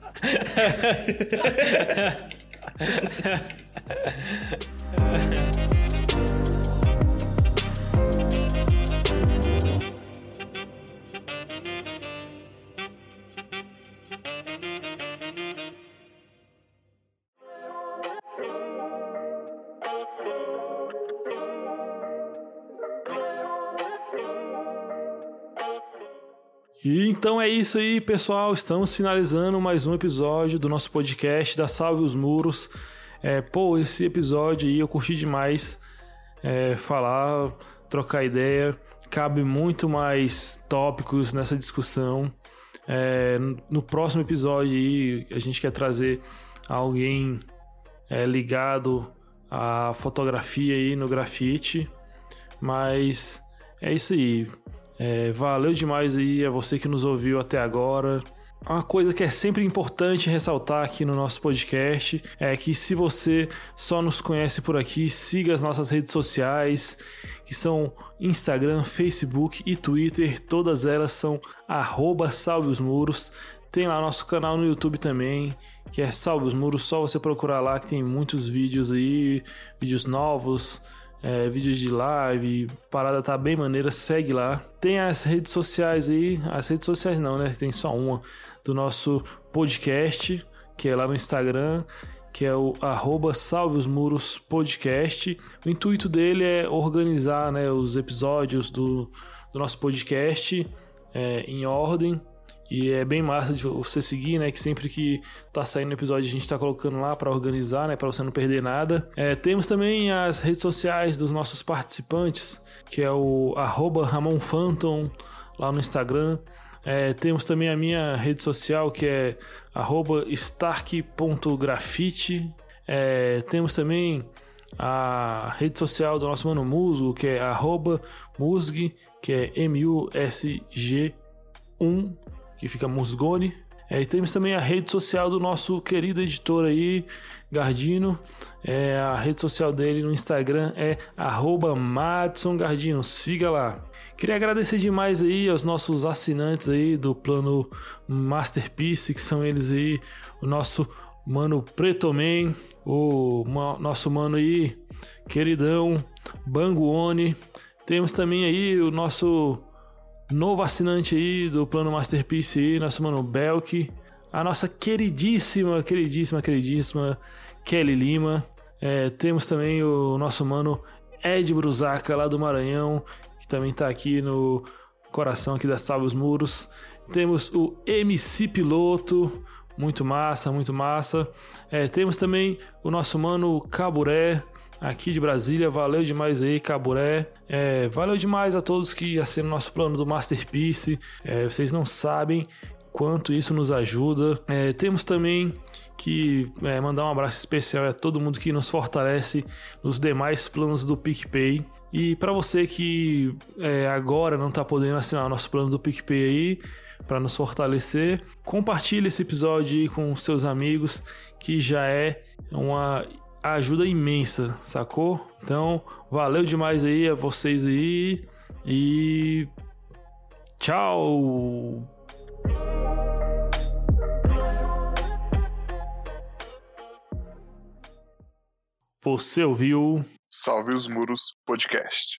[laughs] E então é isso aí, pessoal. Estamos finalizando mais um episódio do nosso podcast da Salve os Muros. É, pô, esse episódio aí eu curti demais é, falar, trocar ideia. Cabe muito mais tópicos nessa discussão. É, no próximo episódio aí, a gente quer trazer alguém é, ligado à fotografia aí no grafite. Mas é isso aí. É, valeu demais aí a você que nos ouviu até agora. Uma coisa que é sempre importante ressaltar aqui no nosso podcast é que se você só nos conhece por aqui, siga as nossas redes sociais, que são Instagram, Facebook e Twitter. Todas elas são arroba Salve os Muros. Tem lá nosso canal no YouTube também, que é Salve os Muros. Só você procurar lá que tem muitos vídeos aí, vídeos novos é, vídeos de live, parada tá bem maneira, segue lá. Tem as redes sociais aí, as redes sociais não, né? Tem só uma do nosso podcast, que é lá no Instagram, que é o arroba Salve os Muros Podcast. O intuito dele é organizar né, os episódios do, do nosso podcast é, em ordem e é bem massa de você seguir, né? Que sempre que tá saindo episódio a gente tá colocando lá para organizar, né? Para você não perder nada. É, temos também as redes sociais dos nossos participantes, que é o RamonPhantom lá no Instagram. É, temos também a minha rede social que é stark.grafite. É, temos também a rede social do nosso mano Musgo, que é musg, que é M-U-S-G-1 que fica Musgone. É, e temos também a rede social do nosso querido editor aí, Gardino. É, a rede social dele no Instagram é @madsongardino. Siga lá. Queria agradecer demais aí aos nossos assinantes aí do plano Masterpiece, que são eles aí, o nosso mano Preto Man, o nosso mano aí, queridão, Banguone. Temos também aí o nosso novo assinante aí do plano Masterpiece aí, nosso mano Belk, a nossa queridíssima, queridíssima, queridíssima Kelly Lima. É, temos também o nosso mano Ed Brusaca lá do Maranhão, que também tá aqui no coração aqui da Salve os Muros. Temos o MC Piloto, muito massa, muito massa. É, temos também o nosso mano Caburé, aqui de Brasília. Valeu demais aí, Caburé. É, valeu demais a todos que assinam nosso plano do Masterpiece. É, vocês não sabem quanto isso nos ajuda. É, temos também que é, mandar um abraço especial a todo mundo que nos fortalece nos demais planos do PicPay. E para você que é, agora não está podendo assinar o nosso plano do PicPay aí, para nos fortalecer, compartilhe esse episódio aí com seus amigos, que já é uma ajuda imensa, sacou? Então, valeu demais aí a vocês aí e tchau. Você ouviu? Salve os Muros Podcast.